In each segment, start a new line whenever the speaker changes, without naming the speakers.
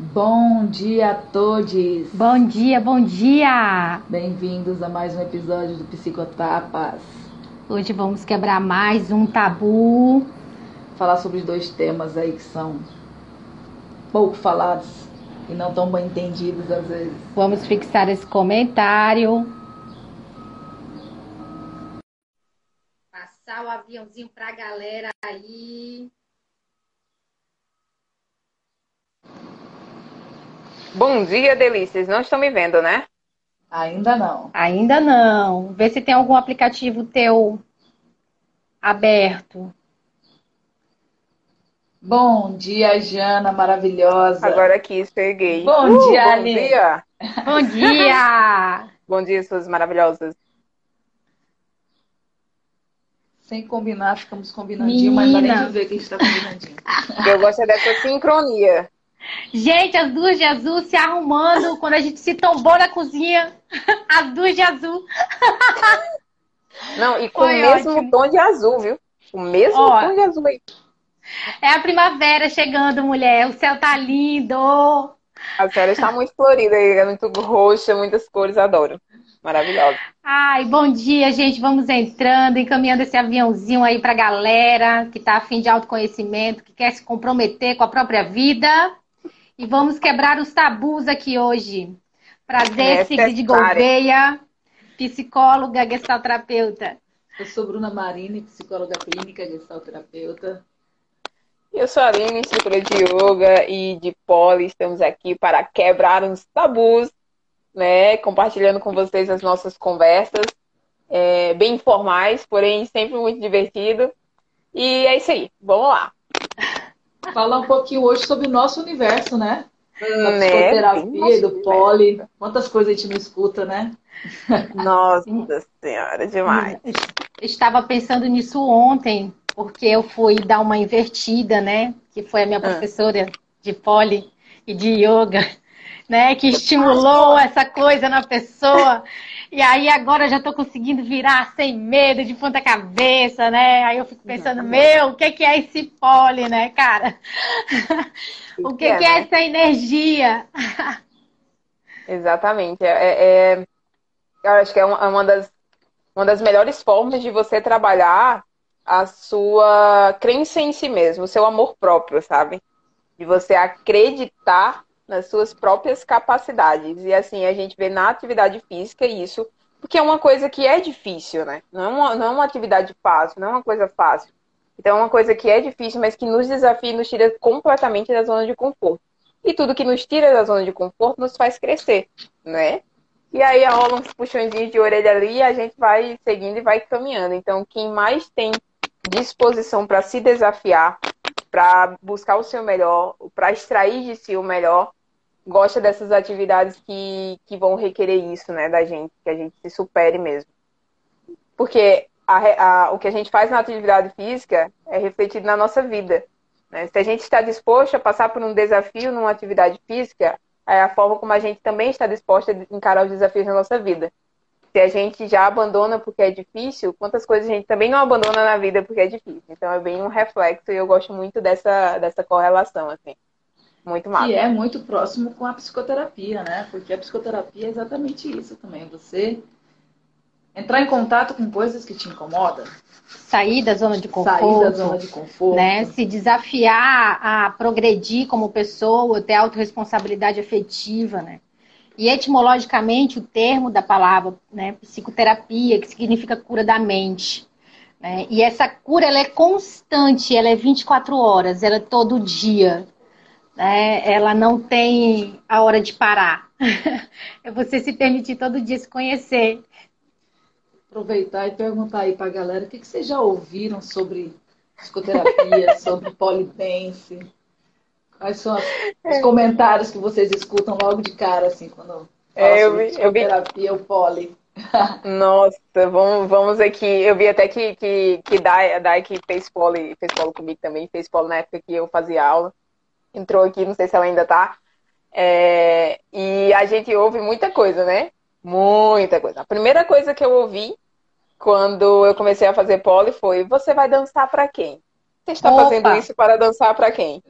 Bom dia a todos!
Bom dia, bom dia!
Bem-vindos a mais um episódio do Psicotapas.
Hoje vamos quebrar mais um tabu.
Falar sobre dois temas aí que são pouco falados e não tão bem entendidos às vezes.
Vamos fixar esse comentário. Passar o aviãozinho pra galera aí.
Bom dia, delícias. Não estão me vendo, né?
Ainda não.
Ainda não. Vê se tem algum aplicativo teu aberto.
Bom dia, Jana, maravilhosa.
Agora aqui, peguei.
Bom
uh,
dia,
Bom
Ali.
dia.
Bom dia!
bom dia, suas maravilhosas.
Sem combinar, ficamos combinandinho, mas não dá nem
Menina.
de ver que a gente tá combinandinho.
Eu gosto é dessa sincronia.
Gente, as duas de azul se arrumando quando a gente se tombou na cozinha. As duas de azul.
Não, e com
Foi
o mesmo
ótimo.
tom de azul, viu? O mesmo
Ó.
tom de azul aí.
É a primavera chegando, mulher. O céu tá lindo.
A senhora está muito florida aí, é muito roxa, muitas cores, adoro. Maravilhosa.
Ai, bom dia, gente. Vamos entrando, encaminhando esse aviãozinho aí pra galera que tá afim de autoconhecimento, que quer se comprometer com a própria vida. E vamos quebrar os tabus aqui hoje. Prazer, Sigrid
Necessário.
Gouveia, psicóloga, gestalterapeuta.
Eu sou Bruna Marini, psicóloga clínica, gestalterapeuta.
Eu sou a Aline, instrutora de yoga e de poli. Estamos aqui para quebrar uns tabus, né? Compartilhando com vocês as nossas conversas, é, bem informais, porém sempre muito divertido. E é isso aí, vamos lá.
Falar um pouquinho hoje sobre o nosso universo, né? Da
Né?
psicoterapia e do poli. Quantas coisas a gente não escuta, né?
Nossa senhora, demais.
Eu estava pensando nisso ontem, porque eu fui dar uma invertida, né? Que foi a minha
Ah.
professora de poli e de yoga, né? Que estimulou essa coisa na pessoa. E aí agora eu já estou conseguindo virar sem medo, de ponta cabeça, né? Aí eu fico pensando, meu, o que que é esse poli, né, cara? O que que é
né?
essa energia?
Exatamente. É, é- eu acho que é uma, é uma das, uma das melhores formas de você trabalhar a sua crença em si mesmo, o seu amor próprio, sabe? De você acreditar nas suas próprias capacidades. E assim, a gente vê na atividade física isso, porque é uma coisa que é difícil, né? Não é uma, não é uma atividade fácil, não é uma coisa fácil. Então é uma coisa que é difícil, mas que nos desafia e nos tira completamente da zona de conforto. E tudo que nos tira da zona de conforto nos faz crescer, né? E aí rola uns puxõezinhos de orelha ali e a gente vai seguindo e vai caminhando. Então, quem mais tem disposição para se desafiar, para buscar o seu melhor, para extrair de si o melhor, gosta dessas atividades que, que vão requerer isso, né, da gente, que a gente se supere mesmo. Porque a a- o que a gente faz na atividade física é refletido na nossa vida. né? Se a gente está disposto a passar por um desafio numa atividade física, é a forma como a gente também está disposta a encarar os desafios na nossa vida. Se a gente já abandona porque é difícil, quantas coisas a gente também não abandona na vida porque é difícil. Então é bem um reflexo e eu gosto muito dessa, dessa correlação, assim. Muito massa.
Que é muito próximo com a psicoterapia, né? Porque a psicoterapia é exatamente isso também. Você entrar em contato com coisas que te incomodam,
Sair da zona de conforto.
sair da zona de conforto.
né? Se desafiar a progredir como pessoa, ter autorresponsabilidade afetiva, né? E etimologicamente o termo da palavra, né, psicoterapia, que significa cura da mente, né? E essa cura ela é constante, ela é 24 horas, ela é todo dia, né? Ela não tem a hora de parar. É você se permitir todo dia se conhecer.
Aproveitar e perguntar aí pra galera o que, que vocês já ouviram sobre psicoterapia, sobre polidense. Quais são as- os comentários que vocês escutam logo de cara, assim, quando
É, eu
sobre
vi- eu vi-
psicoterapia ou poli?
Nossa, vamos, vamos aqui. Eu vi até que, que, que Dai, a Dai que fez polo, fez polo comigo também, fez polo na época que eu fazia aula. Entrou aqui, não sei se ela ainda tá. É, e a gente ouve muita coisa, né? Muita coisa. A primeira coisa que eu ouvi quando eu comecei a fazer pole foi: Você vai dançar pra quem? Você está
Opa!
fazendo isso para dançar pra quem?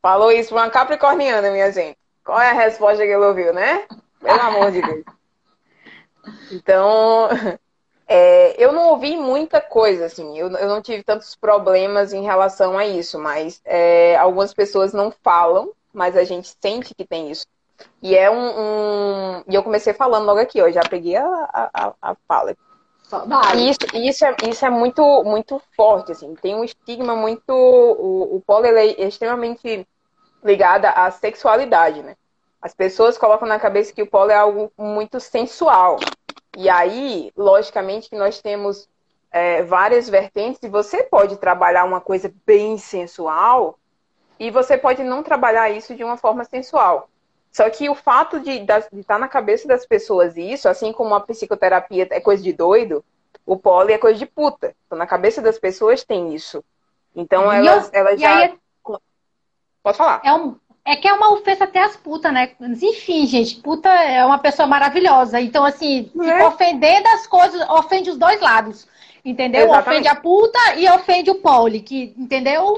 Falou isso pra uma capricorniana, minha gente. Qual é a resposta que ele ouviu, né? Pelo amor de Deus. Então, é, eu não ouvi muita coisa, assim, eu, eu, não tive tantos problemas em relação a isso, mas é, algumas pessoas não falam, mas a gente sente que tem isso. E é um. um... E eu comecei falando logo aqui, ó, já peguei a, a, a fala. E isso, isso, é, isso é muito, muito forte, assim, tem um estigma muito. O, o polo é extremamente ligado à sexualidade, né? As pessoas colocam na cabeça que o polo é algo muito sensual. E aí, logicamente, que nós temos é, várias vertentes e você pode trabalhar uma coisa bem sensual e você pode não trabalhar isso de uma forma sensual. Só que o fato de, de estar na cabeça das pessoas isso, assim como a psicoterapia é coisa de doido, o poli é coisa de puta. Então, na cabeça das pessoas tem isso. Então, elas, eu, elas já. Aí, é Pode falar.
É um, é que é uma ofensa até as putas, né? Enfim, gente, puta é uma pessoa maravilhosa. Então, assim, é. ofender das coisas, ofende os dois lados. Entendeu? Exatamente. Ofende a puta e ofende o poli, que, entendeu?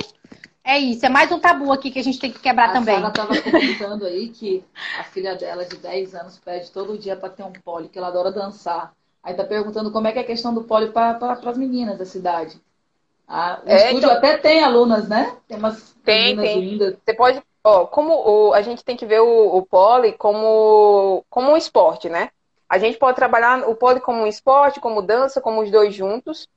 É isso, é mais um tabu aqui que a gente tem que quebrar
a
também.
Ela estava comentando aí que a filha dela, de 10 anos, pede todo dia para ter um poli, que ela adora dançar. Aí tá perguntando como é que é a questão do poli para as meninas da cidade. Ah, o é, estúdio então... até tem alunas, né?
Tem umas tem, meninas tem. lindas. Você pode, Ó, como o, a gente tem que ver o, o pole como, como um esporte, né? A gente pode trabalhar o pole como um esporte, como dança, como os dois juntos.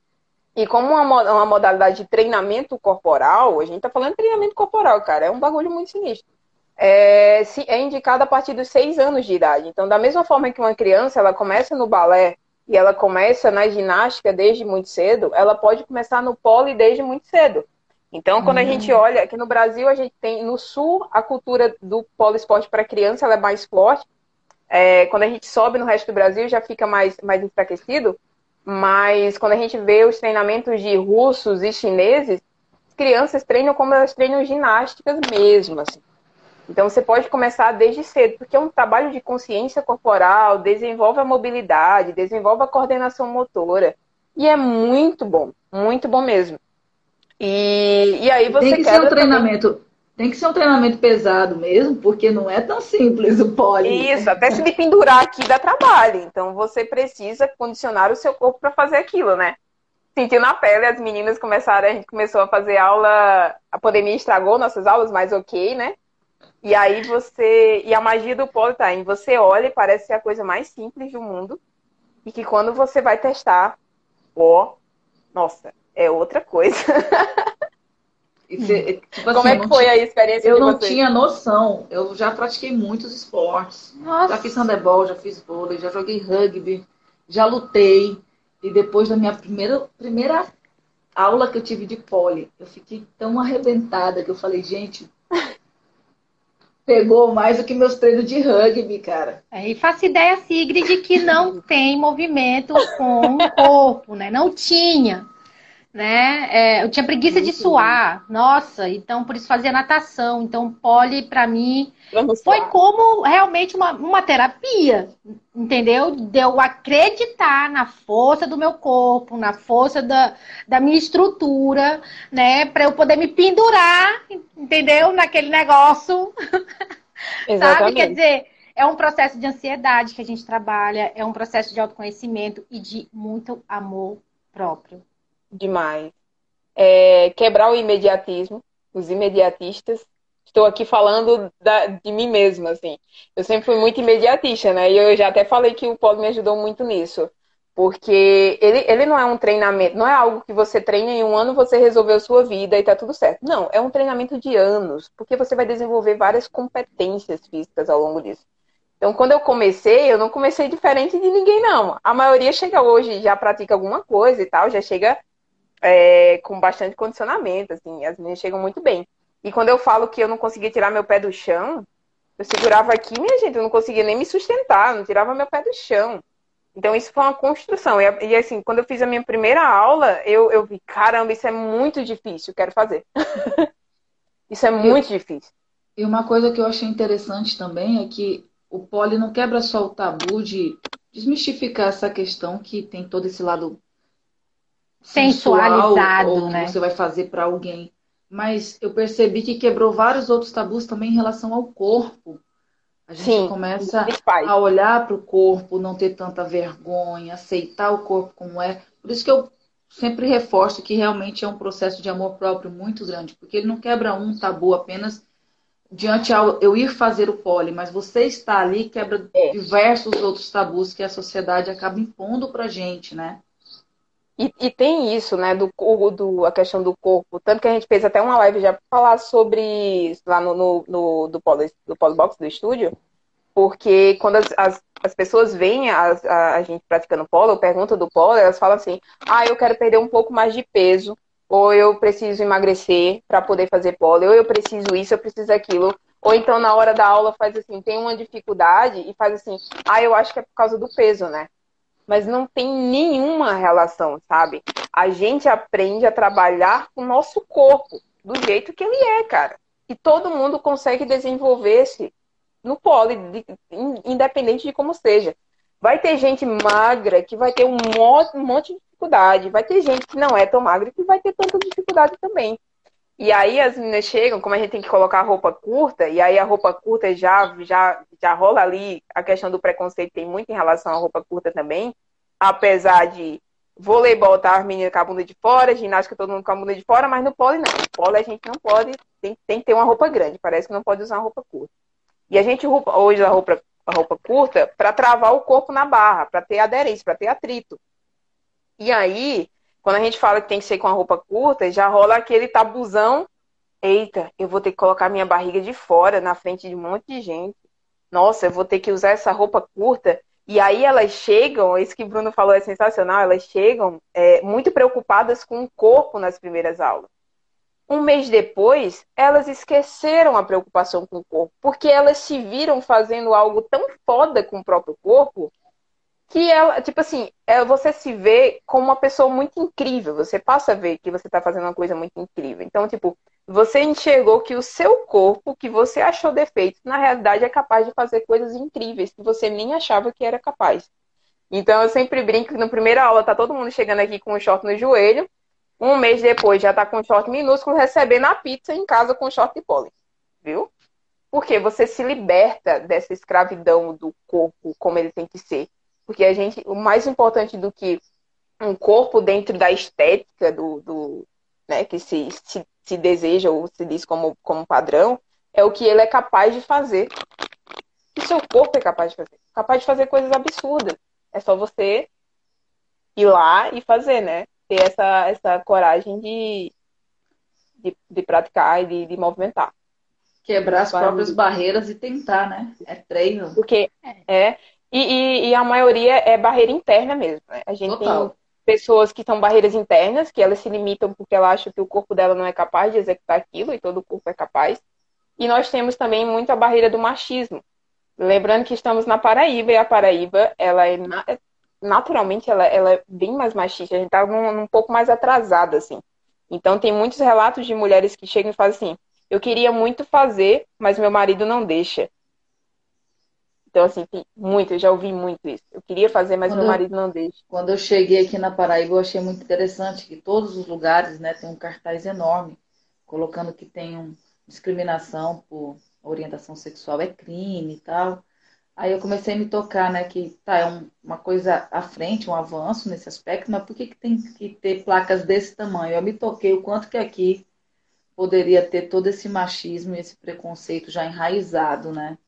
E como uma, uma modalidade de treinamento corporal, a gente tá falando de treinamento corporal, cara, é um bagulho muito sinistro. É, é indicado a partir dos seis anos de idade. Então, da mesma forma que uma criança ela começa no balé e ela começa na ginástica desde muito cedo, ela pode começar no pole desde muito cedo. Então, quando a gente olha, aqui no Brasil, a gente tem, no sul, a cultura do polo esporte para criança ela é mais forte. É, quando a gente sobe no resto do Brasil, já fica mais, mais enfraquecido. Mas quando a gente vê os treinamentos de russos e chineses, as crianças treinam como elas treinam ginásticas mesmo. Assim. Então, você pode começar desde cedo, porque é um trabalho de consciência corporal, desenvolve a mobilidade, desenvolve a coordenação motora. E é muito bom, muito bom mesmo. E, e aí você
tem que ser um treinamento. Também... Tem que ser um treinamento pesado mesmo, porque não é tão simples o poli.
Isso, até se me pendurar aqui dá trabalho. Então você precisa condicionar o seu corpo para fazer aquilo, né? Sentiu na pele, as meninas começaram, a gente começou a fazer aula, a pandemia estragou nossas aulas, mas ok, né? E aí você. E a magia do poli tá em você olha e parece ser a coisa mais simples do mundo. E que quando você vai testar, ó, nossa, é outra coisa.
Cê, tipo
Como assim, é que foi tinha, a experiência
Eu não tinha noção. Eu já pratiquei muitos esportes. Nossa. Já fiz handebol, já fiz vôlei, já joguei rugby, já lutei. E depois da minha primeira, primeira aula que eu tive de pole, eu fiquei tão arrebentada que eu falei, gente, pegou mais do que meus treinos de rugby, cara.
É, e faço ideia, Sigrid, que não tem movimento com o corpo, né? Não tinha né? É, eu tinha preguiça de suar, nossa, então por isso fazia natação. Então, pole para mim foi como realmente uma, uma terapia, entendeu? De eu acreditar na força do meu corpo, na força da, da minha estrutura, né? Para eu poder me pendurar, entendeu? Naquele negócio. Sabe? Quer dizer, é um processo de ansiedade que a gente trabalha, é um processo de autoconhecimento e de muito amor próprio
demais. É, quebrar o imediatismo, os imediatistas. Estou aqui falando da, de mim mesma, assim. Eu sempre fui muito imediatista, né? E eu já até falei que o Polo me ajudou muito nisso. Porque ele, ele não é um treinamento, não é algo que você treina em um ano, você resolveu sua vida e tá tudo certo. Não, é um treinamento de anos, porque você vai desenvolver várias competências físicas ao longo disso. Então, quando eu comecei, eu não comecei diferente de ninguém, não. A maioria chega hoje, já pratica alguma coisa e tal, já chega é, com bastante condicionamento, assim, as meninas chegam muito bem. E quando eu falo que eu não conseguia tirar meu pé do chão, eu segurava aqui, minha gente, eu não conseguia nem me sustentar, não tirava meu pé do chão. Então, isso foi uma construção. E, e assim, quando eu fiz a minha primeira aula, eu, eu vi, caramba, isso é muito difícil, quero fazer. isso é muito
e,
difícil.
E uma coisa que eu achei interessante também é que o poli não quebra só o tabu de desmistificar essa questão que tem todo esse lado
sensualizado,
ou
né?
que você vai fazer para alguém. mas eu percebi que quebrou vários outros tabus também em relação ao corpo. A gente Sim, começa a olhar para o corpo, não ter tanta vergonha, aceitar o corpo como é. Por isso que eu sempre reforço que realmente é um processo de amor próprio muito grande, porque ele não quebra um tabu apenas diante ao eu ir fazer o pole, mas você está ali quebra é. diversos outros tabus que a sociedade acaba impondo para gente, né?
E, e, tem isso, né, do, do, a questão do corpo. Tanto que a gente fez até uma live já para falar sobre lá no, no, no do, polo, do polo box do estúdio, porque quando as, as, as pessoas veem a, a, a, gente praticando polo, pergunta do polo, elas falam assim: ah, eu quero perder um pouco mais de peso, ou eu preciso emagrecer para poder fazer polo, ou eu preciso isso, eu preciso aquilo. Ou então na hora da aula faz assim, tem uma dificuldade e faz assim, ah, eu acho que é por causa do peso, né? Mas não tem nenhuma relação, sabe? A gente aprende a trabalhar o nosso corpo do jeito que ele é, cara. E todo mundo consegue desenvolver-se no pole, independente de como seja. Vai ter gente magra que vai ter um monte de dificuldade. Vai ter gente que não é tão magra que vai ter tanta dificuldade também. E aí as meninas chegam, como a gente tem que colocar roupa curta, e aí a roupa curta já, já, já rola ali, a questão do preconceito tem muito em relação à roupa curta também, apesar de voleibol tá as meninas com a bunda de fora, ginástica todo mundo com a bunda de fora, mas no pole não. No pole a gente não pode, tem, tem que ter uma roupa grande, parece que não pode usar uma roupa curta. E a gente hoje a roupa, a roupa curta para travar o corpo na barra, para ter aderência, para ter atrito. E aí, quando a gente fala que tem que ser com a roupa curta, já rola aquele tabuzão. Eita, eu vou ter que colocar minha barriga de fora na frente de um monte de gente. Nossa, eu vou ter que usar essa roupa curta. E aí elas chegam, isso que o Bruno falou é sensacional, elas chegam é, muito preocupadas com o corpo nas primeiras aulas. Um mês depois, elas esqueceram a preocupação com o corpo, porque elas se viram fazendo algo tão foda com o próprio corpo que ela, tipo assim, é, você se vê como uma pessoa muito incrível. Você passa a ver que você está fazendo uma coisa muito incrível. Então, tipo, você enxergou que o seu corpo, que você achou defeito, na realidade é capaz de fazer coisas incríveis que você nem achava que era capaz. Então, eu sempre brinco que na primeira aula tá todo mundo chegando aqui com um short no joelho. Um mês depois já tá com um short minúsculo, recebendo a pizza em casa com um short de pólen. Viu? Porque você se liberta dessa escravidão do corpo como ele tem que ser. Porque a gente, o mais importante do que um corpo dentro da estética do, do né, que se, se, se, deseja ou se diz como, como padrão, é o que ele é capaz de fazer. O seu corpo é capaz de fazer. Capaz de fazer coisas absurdas. É só você ir lá e fazer, né? Ter essa, essa coragem de, de, de praticar e de, de movimentar.
Quebrar as próprias barreiras e tentar, né? É treino.
Porque é. E, e, e, a maioria é barreira interna mesmo. Né? A gente Total. tem pessoas que são barreiras internas, que elas se limitam porque ela acha que o corpo dela não é capaz de executar aquilo e todo o corpo é capaz. E nós temos também muita barreira do machismo. Lembrando que estamos na Paraíba e a Paraíba, ela é naturalmente ela, ela é bem mais machista. A gente está um, um pouco mais atrasada assim. Então tem muitos relatos de mulheres que chegam e fazem assim: eu queria muito fazer, mas meu marido não deixa. Então, assim, tem muito, eu já ouvi muito isso. Eu queria fazer, mas quando meu marido não deixa.
Quando eu cheguei aqui na Paraíba, eu achei muito interessante que todos os lugares, né, tem um cartaz enorme, colocando que tem um, discriminação por orientação sexual é crime e tal. Aí eu comecei a me tocar, né, que tá, é um, uma coisa à frente, um avanço nesse aspecto, mas por que, que tem que ter placas desse tamanho? Eu me toquei o quanto que aqui poderia ter todo esse machismo e esse preconceito já enraizado, né?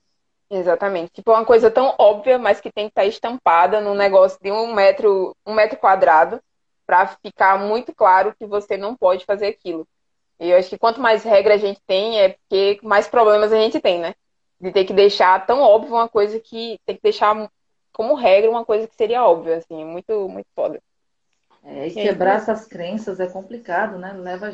Exatamente. Tipo, uma coisa tão óbvia, mas que tem que estar tá estampada num negócio de um metro, um metro quadrado, para ficar muito claro que você não pode fazer aquilo. E eu acho que quanto mais regra a gente tem, é porque mais problemas a gente tem, né? De ter que deixar tão óbvio uma coisa que tem que deixar como regra uma coisa que seria óbvia, assim, muito, muito foda.
É, e quebrar essas crenças é complicado, né? Leva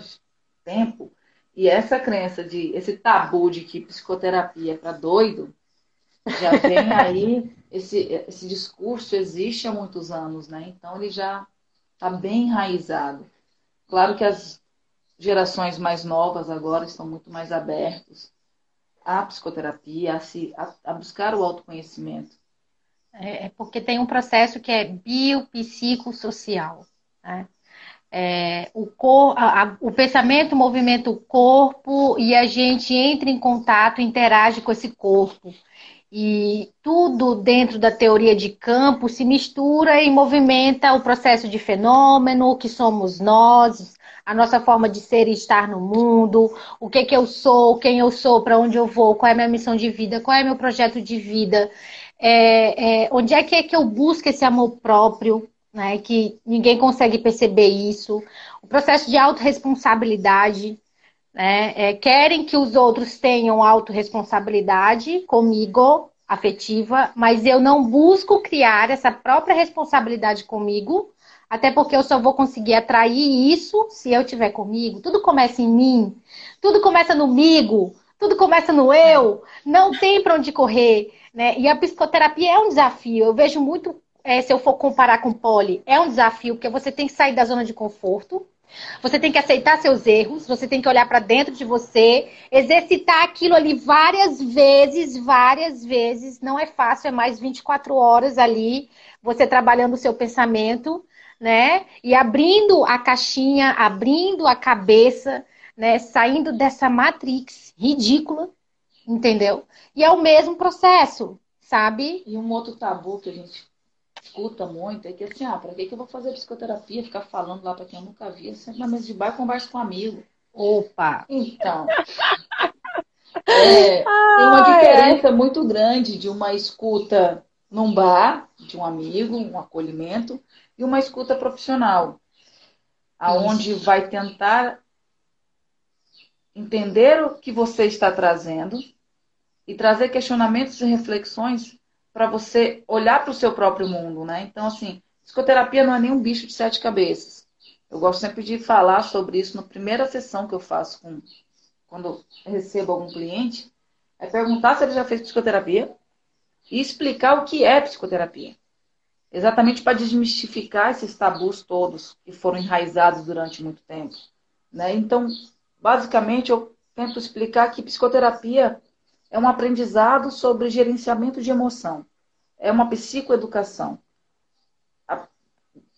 tempo. E essa crença de, esse tabu de que psicoterapia é para doido, já vem aí, esse, esse discurso existe há muitos anos, né? Então ele já está bem enraizado. Claro que as gerações mais novas agora estão muito mais abertos à psicoterapia, a, se, a, a buscar o autoconhecimento.
É, é porque tem um processo que é biopsicossocial. Né? é, o, cor, a, o pensamento movimenta o corpo e a gente entra em contato, interage com esse corpo. E tudo dentro da teoria de campo se mistura e movimenta o processo de fenômeno, que somos nós, a nossa forma de ser e estar no mundo, o que que eu sou, quem eu sou, para onde eu vou, qual é a minha missão de vida, qual é meu projeto de vida, é, é, onde é que é que eu busco esse amor próprio, né? Que ninguém consegue perceber isso. O processo de autorresponsabilidade, né? É, querem que os outros tenham autorresponsabilidade comigo, afetiva, mas eu não busco criar essa própria responsabilidade comigo, até porque eu só vou conseguir atrair isso se eu tiver comigo. Tudo começa em mim, tudo começa no migo, tudo começa no eu, não tem para onde correr. Né? E a psicoterapia é um desafio. Eu vejo muito é, se eu for comparar com poli, é um desafio, porque você tem que sair da zona de conforto, você tem que aceitar seus erros, você tem que olhar para dentro de você, exercitar aquilo ali várias vezes, várias vezes. Não é fácil, é mais 24 horas ali, você trabalhando o seu pensamento, né? E abrindo a caixinha, abrindo a cabeça, né? Saindo dessa matrix ridícula, entendeu? E é o mesmo processo, sabe?
E um outro tabu que a gente escuta muito é que assim, ah, pra que, que eu vou fazer psicoterapia, ficar falando lá pra quem eu nunca vi, sempre na mesa de bar conversa com um amigo.
Opa!
Então. É, tem uma diferença muito grande de uma escuta num bar, de um amigo, um acolhimento, e uma escuta profissional, aonde Isso. vai tentar entender o que você está trazendo e trazer questionamentos e reflexões para você olhar para o seu próprio mundo, né? Então, assim, psicoterapia não é nem um bicho de sete cabeças. Eu gosto sempre de falar sobre isso na primeira sessão que eu faço com, quando recebo algum cliente, é perguntar se ele já fez psicoterapia e explicar o que é psicoterapia. Exatamente para desmistificar esses tabus todos que foram enraizados durante muito tempo. Né? Então, basicamente, eu tento explicar que psicoterapia é um aprendizado sobre gerenciamento de emoção. É uma psicoeducação.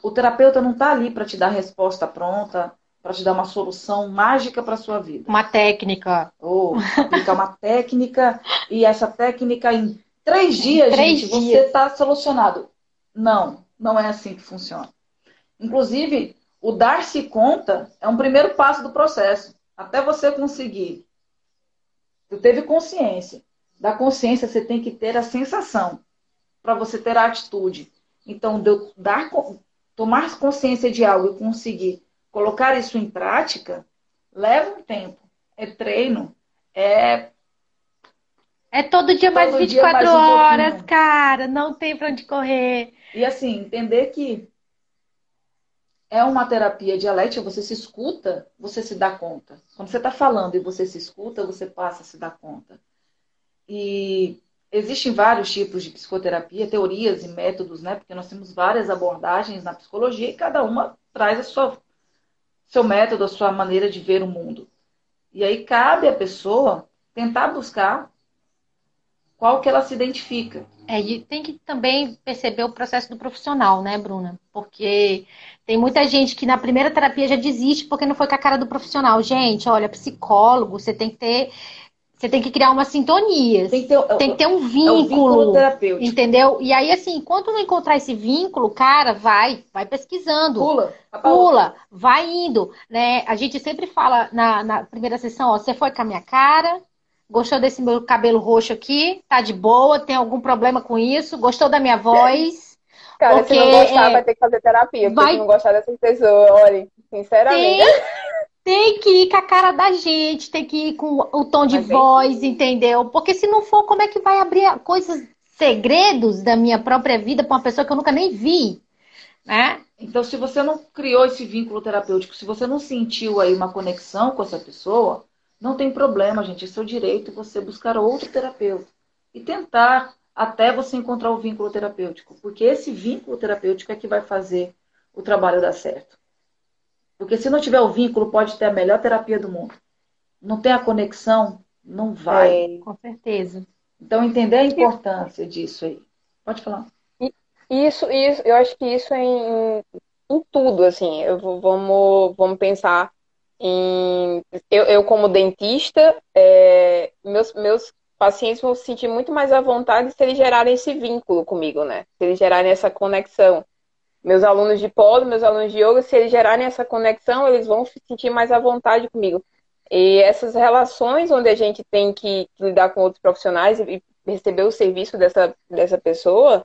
O terapeuta não está ali para te dar resposta pronta, para te dar uma solução mágica para a sua vida.
Uma técnica.
Ou aplicar uma técnica e essa técnica em três dias, três gente, dias. você está solucionado. Não, não é assim que funciona. Inclusive, o dar-se conta é um primeiro passo do processo. Até você conseguir Tu teve consciência. Da consciência você tem que ter a sensação para você ter a atitude. Então, dar, tomar consciência de algo e conseguir colocar isso em prática, leva um tempo. É treino, é.
É todo dia todo mais 24 dia mais um horas, pouquinho. cara. Não tem para onde correr.
E assim, entender que é uma terapia dialética, você se escuta, você se dá conta. Quando você está falando e você se escuta, você passa a se dar conta. E existem vários tipos de psicoterapia, teorias e métodos, né? Porque nós temos várias abordagens na psicologia e cada uma traz a sua seu método, a sua maneira de ver o mundo. E aí cabe a pessoa tentar buscar qual que ela se identifica.
É, e tem que também perceber o processo do profissional, né, Bruna? Porque tem muita gente que na primeira terapia já desiste porque não foi com a cara do profissional. Gente, olha, psicólogo, você tem que ter. Você tem que criar uma sintonia. Tem que ter, tem que ter um vínculo. É um vínculo entendeu? E aí, assim, enquanto não encontrar esse vínculo, cara, vai, vai pesquisando.
Pula.
Pula, vai indo. Né? A gente sempre fala na, na primeira sessão, ó, você foi com a minha cara, Gostou desse meu cabelo roxo aqui? Tá de boa? Tem algum problema com isso? Gostou da minha voz?
Cara, porque, se não gostar, é... vai ter que fazer terapia. Porque vai... se não gostar dessas pessoas, olha, sinceramente.
Tem, tem, que ir com a cara da gente, tem que ir com o tom de Mas voz, tem... entendeu? Porque se não for, como é que vai abrir coisas, segredos da minha própria vida para uma pessoa que eu nunca nem vi? Né?
Então, se você não criou esse vínculo terapêutico, se você não sentiu aí uma conexão com essa pessoa, não tem problema, gente, é seu direito você buscar outro terapeuta e tentar até você encontrar o vínculo terapêutico, porque esse vínculo terapêutico é que vai fazer o trabalho dar certo. Porque se não tiver o vínculo, pode ter a melhor terapia do mundo. Não tem a conexão, não vai.
É, com certeza.
Então, entender a importância disso aí. Pode falar.
Isso, isso, eu acho que isso em, em tudo, assim. Eu, vamos, vamos pensar Eu, eu como dentista, é, meus, meus pacientes vão se sentir muito mais à vontade se eles gerarem esse vínculo comigo, né? Se eles gerarem essa conexão. Meus alunos de polo, meus alunos de yoga, se eles gerarem essa conexão, eles vão se sentir mais à vontade comigo. E essas relações onde a gente tem que, que lidar com outros profissionais e receber o serviço dessa, dessa pessoa,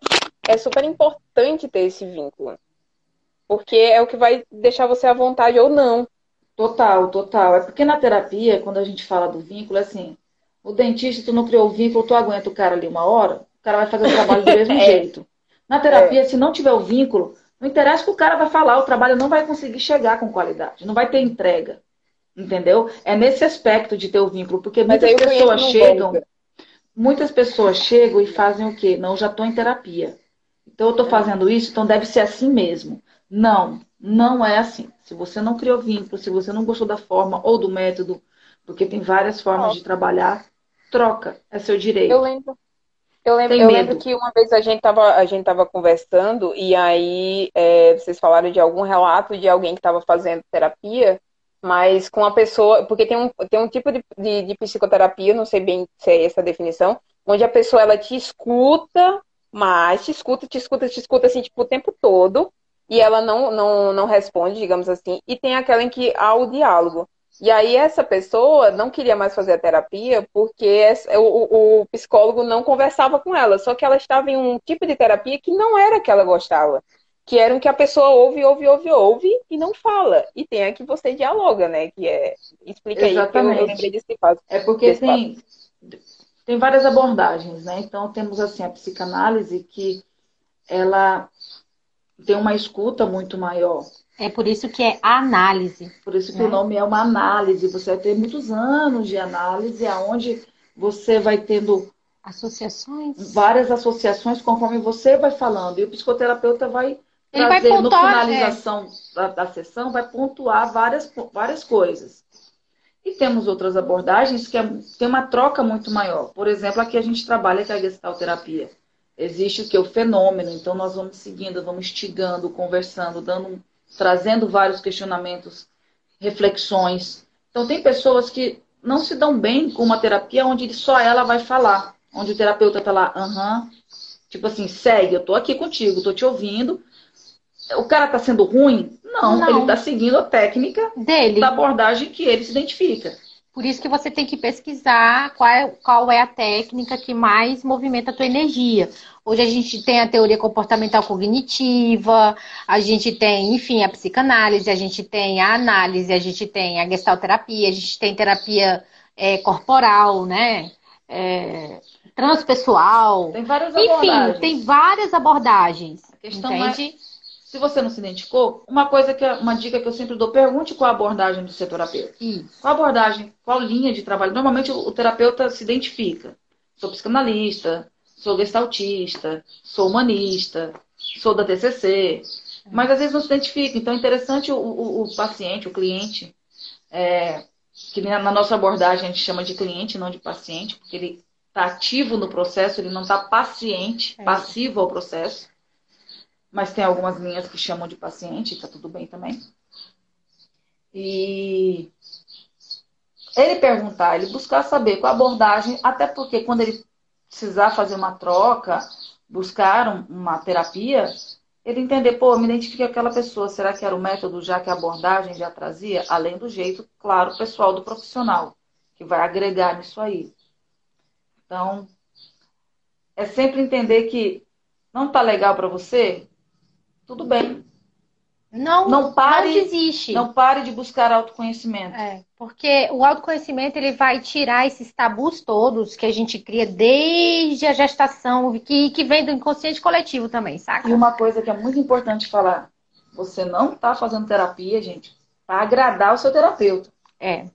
é super importante ter esse vínculo. Porque é o que vai deixar você à vontade ou não.
Total, total. É porque na terapia, quando a gente fala do vínculo, é assim, o dentista, tu não criou o vínculo, tu aguenta o cara ali uma hora, o cara vai fazer o trabalho do mesmo é. jeito. Na terapia, é. se não tiver o vínculo, não interessa o que o cara vai falar, o trabalho não vai conseguir chegar com qualidade, não vai ter entrega. Entendeu? É nesse aspecto de ter o vínculo, porque muitas pessoas chegam, volta. muitas pessoas chegam e fazem o quê? Não, já estou em terapia. Então eu estou fazendo isso, então deve ser assim mesmo. Não, não é assim. Se você não criou vínculo, se você não gostou da forma ou do método, porque tem várias formas de trabalhar, troca, é seu direito.
Eu lembro. Eu lembro, eu lembro que uma vez a gente estava a gente tava conversando e aí é, vocês falaram de algum relato de alguém que estava fazendo terapia mas com a pessoa, porque tem um, tem um tipo de, de, de, psicoterapia, não sei bem se é essa a definição, onde a pessoa ela te escuta, mas te escuta, te escuta, te escuta assim, tipo, o tempo todo, e ela não, não, não responde, digamos assim, e tem aquela em que há o diálogo. E aí essa pessoa não queria mais fazer a terapia porque o, o psicólogo não conversava com ela, só que ela estava em um tipo de terapia que não era que ela gostava que eram que a pessoa ouve, ouve, ouve, ouve e não fala. E tem a que você dialoga, né? Que é. Explica Exatamente. aí, que eu, lembrei desse caso.
É porque tem, tem várias abordagens, né? Então temos assim a psicanálise que ela tem uma escuta muito maior.
É por isso que é análise.
Por isso que né? o nome é uma análise. Você vai ter muitos anos de análise, aonde você vai tendo
associações,
várias associações conforme você vai falando e o psicoterapeuta vai ele vai pontuar, no finalização é. da, da sessão, vai pontuar várias, várias coisas. E temos outras abordagens que é, tem uma troca muito maior. Por exemplo, aqui a gente trabalha com a gestalterapia. Existe o que? O fenômeno. Então, nós vamos seguindo, vamos instigando, conversando, dando, trazendo vários questionamentos, reflexões. Então, tem pessoas que não se dão bem com uma terapia onde só ela vai falar. Onde o terapeuta está lá, aham, uh -huh, tipo assim, segue, eu estou aqui contigo, estou te ouvindo, o cara está sendo ruim? Não, não. ele está seguindo a técnica
dele
da abordagem que ele se identifica.
Por isso que você tem que pesquisar qual é, qual é a técnica que mais movimenta a tua energia. Hoje a gente tem a teoria comportamental cognitiva, a gente tem, enfim, a psicanálise, a gente tem a análise, a gente tem a gestalterapia, a gente tem terapia é, corporal, né? É, transpessoal.
Tem várias abordagens.
Enfim, tem várias abordagens. A questão entende? É
se você não se identificou, uma coisa que uma dica que eu sempre dou, pergunte qual a abordagem do seu terapeuta. Isso. Qual a abordagem, qual linha de trabalho? Normalmente o, terapeuta se identifica. Sou psicanalista, sou gestaltista, sou humanista, sou da TCC. Mas às vezes não se identifica. Então é interessante o, o, o paciente, o cliente, é, que na nossa abordagem a gente chama de cliente, não de paciente, porque ele está ativo no processo, ele não está paciente, é. passivo ao processo mas tem algumas linhas que chamam de paciente, tá tudo bem também. E ele perguntar, ele buscar saber qual a abordagem, até porque quando ele precisar fazer uma troca, buscar uma terapia, ele entender, pô, me identifiquei com aquela pessoa, será que era o método já que a abordagem já trazia? Além do jeito, claro, pessoal do profissional, que vai agregar nisso aí. Então, é sempre entender que não tá legal para você, tudo bem.
Não, não pare, não desiste.
Não pare de buscar autoconhecimento.
É, porque o autoconhecimento ele vai tirar esses tabus todos que a gente cria desde a gestação, que, que vem do inconsciente coletivo também, saca?
E uma coisa que é muito importante falar: você não está fazendo terapia, gente, para agradar o seu terapeuta.
É.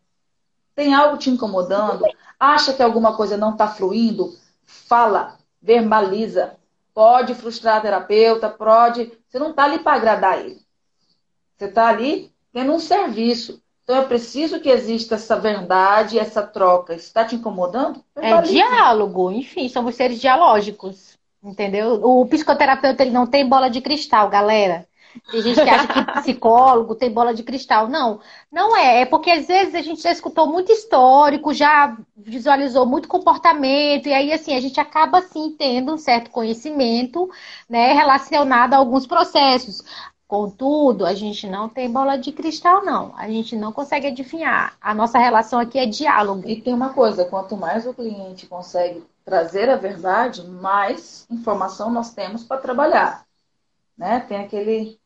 Tem algo te incomodando? Acha que alguma coisa não está fluindo? Fala, verbaliza. Pode frustrar a terapeuta, pode. Você não está ali para agradar ele. Você está ali tendo um serviço. Então é preciso que exista essa verdade, essa troca. Isso está te incomodando?
É diálogo, enfim, somos seres dialógicos. Entendeu? O psicoterapeuta ele não tem bola de cristal, galera. Tem gente que acha que psicólogo tem bola de cristal. Não, não é. É porque às vezes a gente já escutou muito histórico, já visualizou muito comportamento, e aí assim, a gente acaba assim tendo um certo conhecimento né, relacionado a alguns processos. Contudo, a gente não tem bola de cristal, não. A gente não consegue adivinhar. A nossa relação aqui é diálogo.
E tem uma coisa: quanto mais o cliente consegue trazer a verdade, mais informação nós temos para trabalhar. Né? Tem aquele,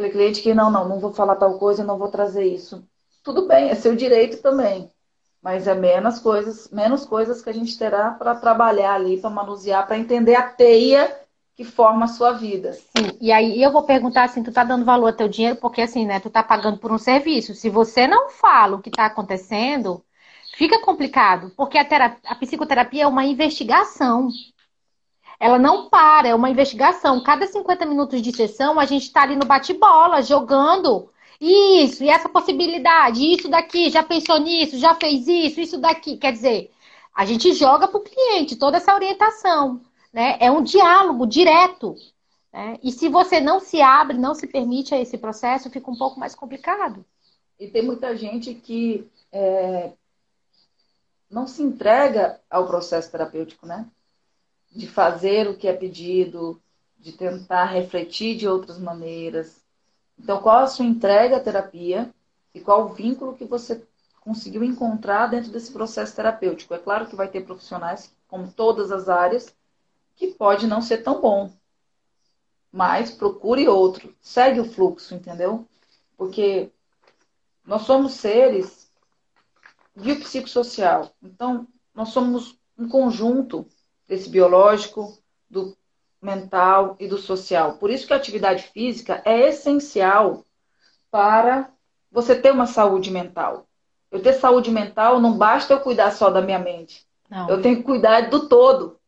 aquele cliente que não, não, não vou falar tal coisa, não vou trazer isso. Tudo bem, é seu direito também. Mas é menos coisas, menos coisas que a gente terá para trabalhar ali, para manusear, para entender a teia que forma a sua vida.
Sim, e aí eu vou perguntar assim, tu tá dando valor ao teu dinheiro, porque assim, né, tu tá pagando por um serviço. Se você não fala o que tá acontecendo, fica complicado, porque a, terapia, a psicoterapia é uma investigação. Ela não para, é uma investigação. Cada 50 minutos de sessão, a gente está ali no bate-bola, jogando. Isso, e essa possibilidade, isso daqui, já pensou nisso, já fez isso, isso daqui. Quer dizer, a gente joga para o cliente toda essa orientação né? É um diálogo direto. Né? E se você não se abre, não se permite a esse processo, fica um pouco mais complicado.
E tem muita gente que é, não se entrega ao processo terapêutico, né? De fazer o que é pedido, de tentar refletir de outras maneiras. Então, qual a sua entrega à terapia e qual o vínculo que você conseguiu encontrar dentro desse processo terapêutico? É claro que vai ter profissionais, como todas as áreas, que pode não ser tão bom. Mas procure outro, segue o fluxo, entendeu? Porque nós somos seres biopsicossocial. Então, nós somos um conjunto desse biológico, do mental e do social. Por isso que a atividade física é essencial para você ter uma saúde mental. Eu ter saúde mental não basta eu cuidar só da minha mente. Não. Eu tenho que cuidar do todo.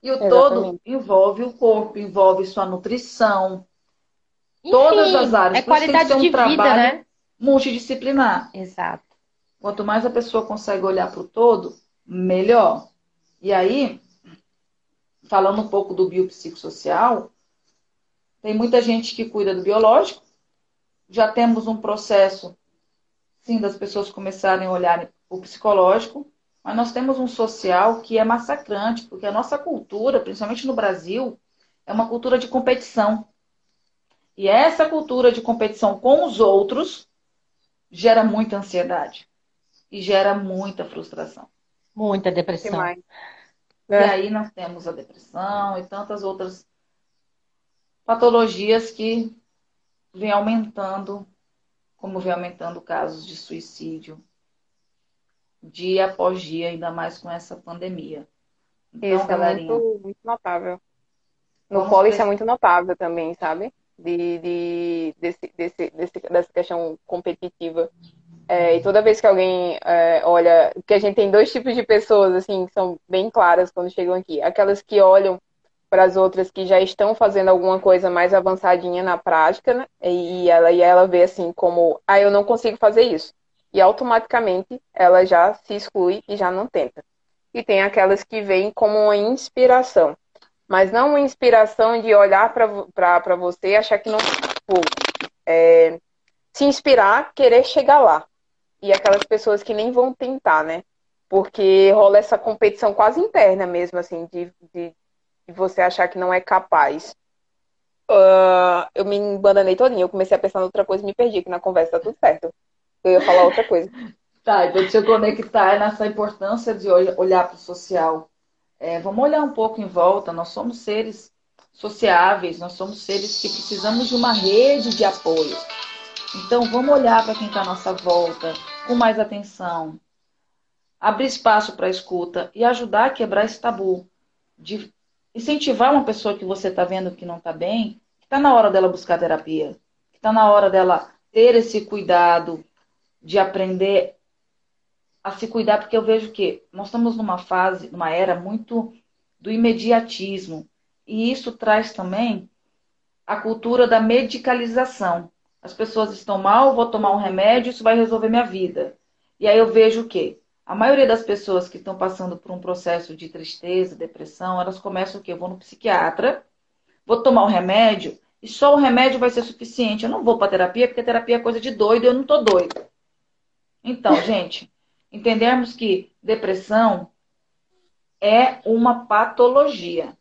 E o Exatamente. todo envolve o corpo, envolve sua nutrição, Enfim, todas as áreas.
É qualidade um de vida, né?
Multidisciplinar.
Exato.
Quanto mais a pessoa consegue olhar para o todo, melhor. E aí, falando um pouco do biopsicossocial, tem muita gente que cuida do biológico. Já temos um processo, sim, das pessoas começarem a olhar o psicológico. Mas nós temos um social que é massacrante, porque a nossa cultura, principalmente no Brasil, é uma cultura de competição. E essa cultura de competição com os outros gera muita ansiedade e gera muita frustração.
Muita depressão.
E é. aí nós temos a depressão e tantas outras patologias que vêm aumentando, como vem aumentando casos de suicídio, dia após dia, ainda mais com essa pandemia.
Então, isso galerinha, é muito, muito notável. No polo isso é muito notável também, sabe? De, de, desse, desse, desse, dessa questão competitiva. É, e toda vez que alguém é, olha, porque a gente tem dois tipos de pessoas assim que são bem claras quando chegam aqui, aquelas que olham para as outras que já estão fazendo alguma coisa mais avançadinha na prática, né? E ela e ela vê assim como, ah, eu não consigo fazer isso e automaticamente ela já se exclui e já não tenta. E tem aquelas que vêm como uma inspiração, mas não uma inspiração de olhar para você e achar que não. Tipo, é, se inspirar, querer chegar lá. E aquelas pessoas que nem vão tentar, né? Porque rola essa competição quase interna mesmo, assim, de, de, de você achar que não é capaz. Uh, eu me embananei todinha, eu comecei a pensar em outra coisa e me perdi aqui na conversa, tá tudo certo. Eu ia falar outra coisa.
tá, então deixa eu conectar nessa importância de olhar para o social. É, vamos olhar um pouco em volta. Nós somos seres sociáveis, nós somos seres que precisamos de uma rede de apoio. Então, vamos olhar para quem está à nossa volta com mais atenção, abrir espaço para escuta e ajudar a quebrar esse tabu de incentivar uma pessoa que você está vendo que não está bem, que está na hora dela buscar terapia, que está na hora dela ter esse cuidado de aprender a se cuidar, porque eu vejo que nós estamos numa fase, numa era muito do imediatismo. E isso traz também a cultura da medicalização. As pessoas estão mal, vou tomar um remédio, isso vai resolver minha vida. E aí eu vejo o quê? A maioria das pessoas que estão passando por um processo de tristeza, depressão, elas começam o quê? Eu vou no psiquiatra, vou tomar um remédio, e só o remédio vai ser suficiente. Eu não vou para terapia porque terapia é coisa de doido e eu não tô doido. Então, gente, entendermos que depressão é uma patologia,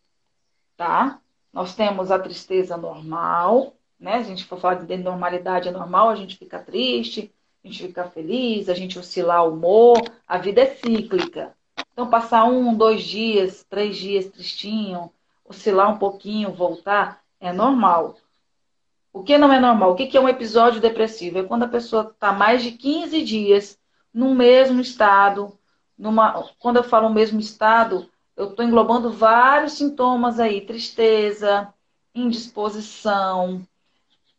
tá? Nós temos a tristeza normal, né? A gente for falar de normalidade é normal, a gente fica triste, a gente fica feliz, a gente oscilar o humor, a vida é cíclica. Então, passar um, dois dias, três dias tristinho, oscilar um pouquinho, voltar, é normal. O que não é normal? O que é um episódio depressivo? É quando a pessoa está mais de 15 dias no mesmo estado. Numa... Quando eu falo mesmo estado, eu estou englobando vários sintomas aí: tristeza, indisposição,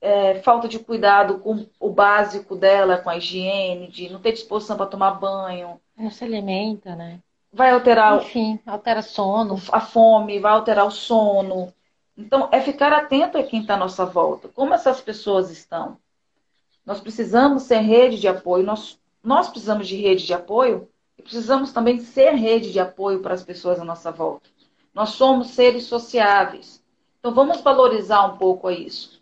é, falta de cuidado com o básico dela, com a higiene, de não ter disposição para tomar banho.
Não se alimenta, né?
vai alterar.
Enfim, altera sono.
A fome, vai alterar o sono. Então, é ficar atento a quem está à nossa volta. Como essas pessoas estão? Nós precisamos ser rede de apoio. Nós, nós precisamos de rede de apoio e precisamos também ser rede de apoio para as pessoas à nossa volta. Nós somos seres sociáveis. Então, vamos valorizar um pouco isso.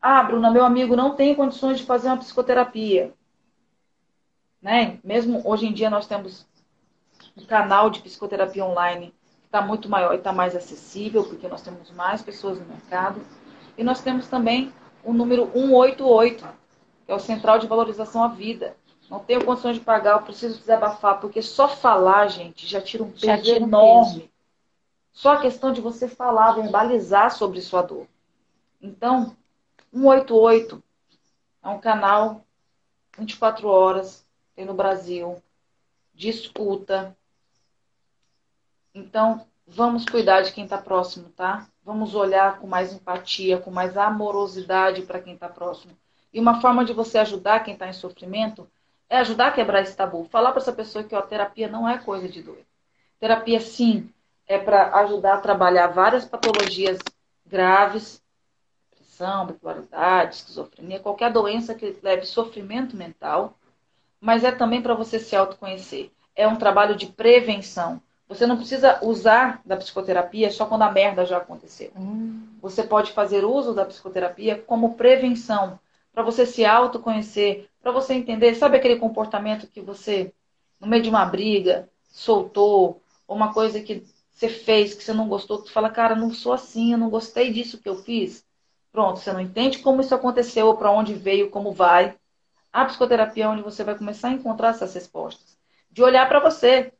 Ah, Bruna, meu amigo não tem condições de fazer uma psicoterapia. Né? Mesmo hoje em dia nós temos o canal de psicoterapia online está muito maior e está mais acessível, porque nós temos mais pessoas no mercado. E nós temos também o número 188, que é o Central de Valorização à Vida. Não tenho condições de pagar, eu preciso desabafar, porque só falar, gente, já tira um peso tira um enorme. Peso. Só a questão de você falar, verbalizar sobre sua dor. Então, 188 é um canal 24 horas, tem no Brasil, de escuta, então, vamos cuidar de quem está próximo, tá? Vamos olhar com mais empatia, com mais amorosidade para quem está próximo. E uma forma de você ajudar quem está em sofrimento é ajudar a quebrar esse tabu. Falar para essa pessoa que a terapia não é coisa de doido. Terapia, sim, é para ajudar a trabalhar várias patologias graves, depressão, bipolaridade, esquizofrenia, qualquer doença que leve sofrimento mental, mas é também para você se autoconhecer. É um trabalho de prevenção. Você não precisa usar da psicoterapia só quando a merda já aconteceu. Hum. Você pode fazer uso da psicoterapia como prevenção, para você se autoconhecer, para você entender, sabe aquele comportamento que você, no meio de uma briga, soltou, ou uma coisa que você fez que você não gostou, tu fala, cara, não sou assim, eu não gostei disso que eu fiz. Pronto, você não entende como isso aconteceu, ou para onde veio, como vai. A psicoterapia é onde você vai começar a encontrar essas respostas. De olhar para você,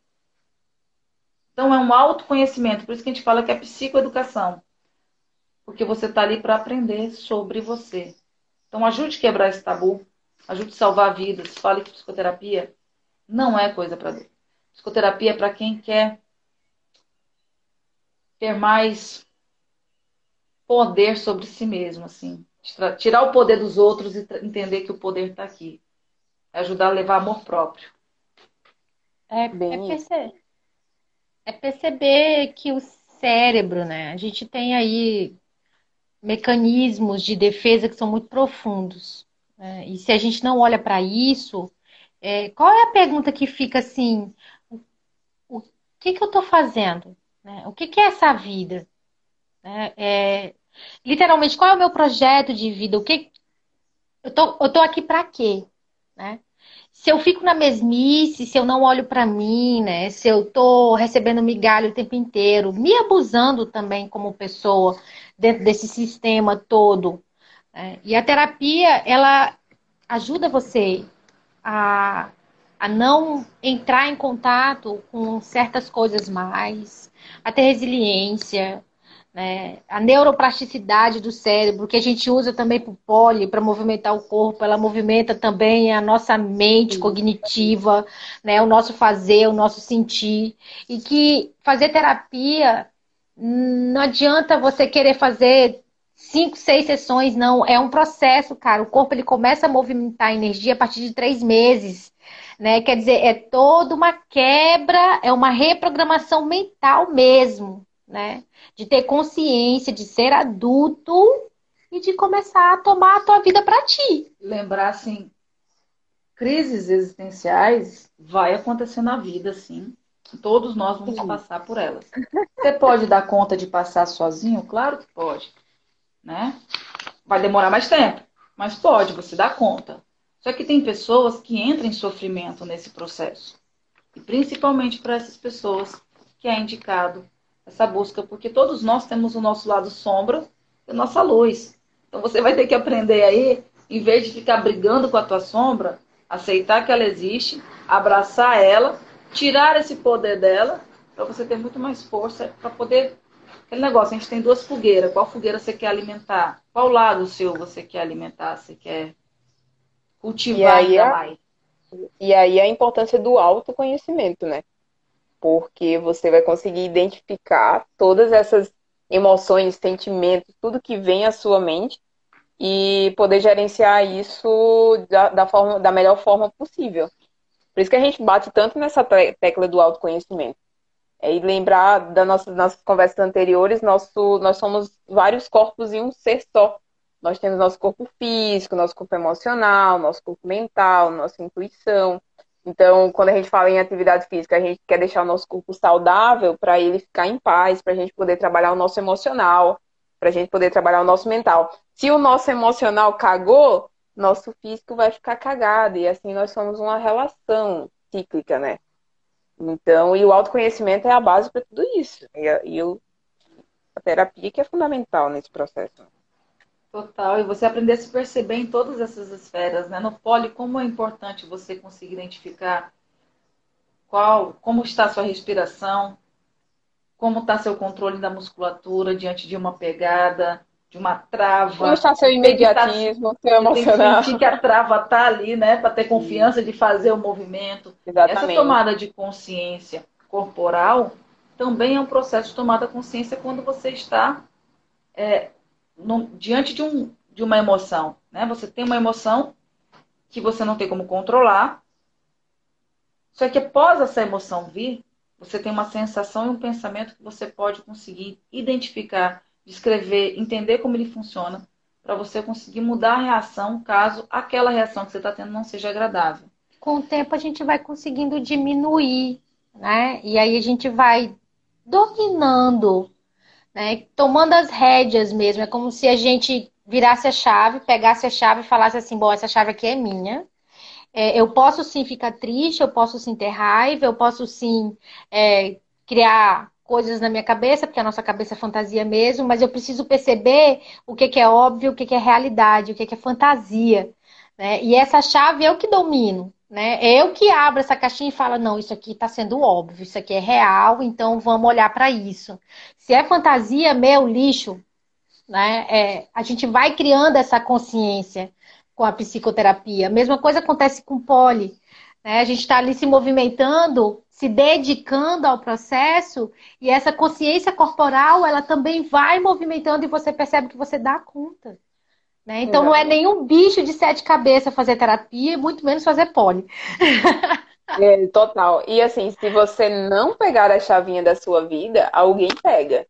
então, é um autoconhecimento. Por isso que a gente fala que é psicoeducação. Porque você está ali para aprender sobre você. Então, ajude a quebrar esse tabu. Ajude a salvar vidas. Fale que psicoterapia não é coisa para dor. Psicoterapia é para quem quer ter mais poder sobre si mesmo, assim. Tirar o poder dos outros e entender que o poder está aqui. É ajudar a levar amor próprio.
É, Bem é, perceber, é perceber que o cérebro, né? A gente tem aí mecanismos de defesa que são muito profundos. Né? E se a gente não olha para isso, é, qual é a pergunta que fica assim? O, o que, que eu estou fazendo? Né? O que, que é essa vida? Né? É, literalmente, qual é o meu projeto de vida? O que eu tô, eu tô aqui para quê? Né? se eu fico na mesmice, se eu não olho para mim, né? Se eu tô recebendo migalha o tempo inteiro, me abusando também como pessoa dentro desse sistema todo. Né? E a terapia, ela ajuda você a, a não entrar em contato com certas coisas mais, a ter resiliência, né? A neuroplasticidade do cérebro, que a gente usa também para o poli, para movimentar o corpo, ela movimenta também a nossa mente Sim. cognitiva, né? o nosso fazer, o nosso sentir. E que fazer terapia não adianta você querer fazer cinco, seis sessões, não. É um processo, cara. O corpo ele começa a movimentar a energia a partir de três meses. Né? Quer dizer, é toda uma quebra, é uma reprogramação mental mesmo né? De ter consciência, de ser adulto e de começar a tomar a tua vida para ti.
Lembrar assim, crises existenciais vai acontecer na vida, sim. Todos nós vamos sim. passar por elas. Você pode dar conta de passar sozinho? Claro que pode. né? Vai demorar mais tempo, mas pode, você dá conta. Só que tem pessoas que entram em sofrimento nesse processo. E principalmente para essas pessoas que é indicado essa busca, porque todos nós temos o nosso lado sombra e a nossa luz. Então você vai ter que aprender aí, em vez de ficar brigando com a tua sombra, aceitar que ela existe, abraçar ela, tirar esse poder dela, para você ter muito mais força para poder aquele negócio, a gente tem duas fogueiras. Qual fogueira você quer alimentar? Qual lado seu você quer alimentar? Você quer cultivar ainda a, mais?
E aí a importância do autoconhecimento, né? Porque você vai conseguir identificar todas essas emoções, sentimentos, tudo que vem à sua mente e poder gerenciar isso da, da, forma, da melhor forma possível. Por isso que a gente bate tanto nessa tecla do autoconhecimento. É, e lembrar das nossas, nossas conversas anteriores, nosso, nós somos vários corpos em um ser só. Nós temos nosso corpo físico, nosso corpo emocional, nosso corpo mental, nossa intuição. Então, quando a gente fala em atividade física, a gente quer deixar o nosso corpo saudável para ele ficar em paz, para a gente poder trabalhar o nosso emocional, para a gente poder trabalhar o nosso mental. Se o nosso emocional cagou, nosso físico vai ficar cagado. E assim nós somos uma relação cíclica, né? Então, e o autoconhecimento é a base para tudo isso. E, a, e eu, a terapia que é fundamental nesse processo.
Total, e você aprender a se perceber em todas essas esferas, né? No poli, como é importante você conseguir identificar qual, como está a sua respiração, como está seu controle da musculatura diante de uma pegada, de uma trava.
Como está seu imediatismo, seu emocional.
Tem que que a trava está ali, né? Para ter confiança de fazer o movimento. Exatamente. Essa tomada de consciência corporal também é um processo de tomada de consciência quando você está é, no, diante de, um, de uma emoção. Né? Você tem uma emoção que você não tem como controlar. Só que após essa emoção vir, você tem uma sensação e um pensamento que você pode conseguir identificar descrever, entender como ele funciona, para você conseguir mudar a reação caso aquela reação que você está tendo não seja agradável.
Com o tempo a gente vai conseguindo diminuir, né? E aí a gente vai dominando, né? Tomando as rédeas mesmo. É como se a gente virasse a chave, pegasse a chave e falasse assim: bom, essa chave aqui é minha. É, eu posso sim ficar triste, eu posso sim ter raiva, eu posso sim é, criar coisas na minha cabeça, porque a nossa cabeça é fantasia mesmo, mas eu preciso perceber o que, que é óbvio, o que, que é realidade, o que, que é fantasia. Né? E essa chave eu que domino. Né? É eu que abro essa caixinha e falo, não, isso aqui está sendo óbvio, isso aqui é real, então vamos olhar para isso. Se é fantasia, meu lixo, né? É, a gente vai criando essa consciência com a psicoterapia. A mesma coisa acontece com o poli. Né? A gente está ali se movimentando se dedicando ao processo e essa consciência corporal ela também vai movimentando e você percebe que você dá conta. Né? Então não é nenhum bicho de sete cabeças fazer terapia, muito menos fazer pole.
É, total. E assim, se você não pegar a chavinha da sua vida, alguém pega.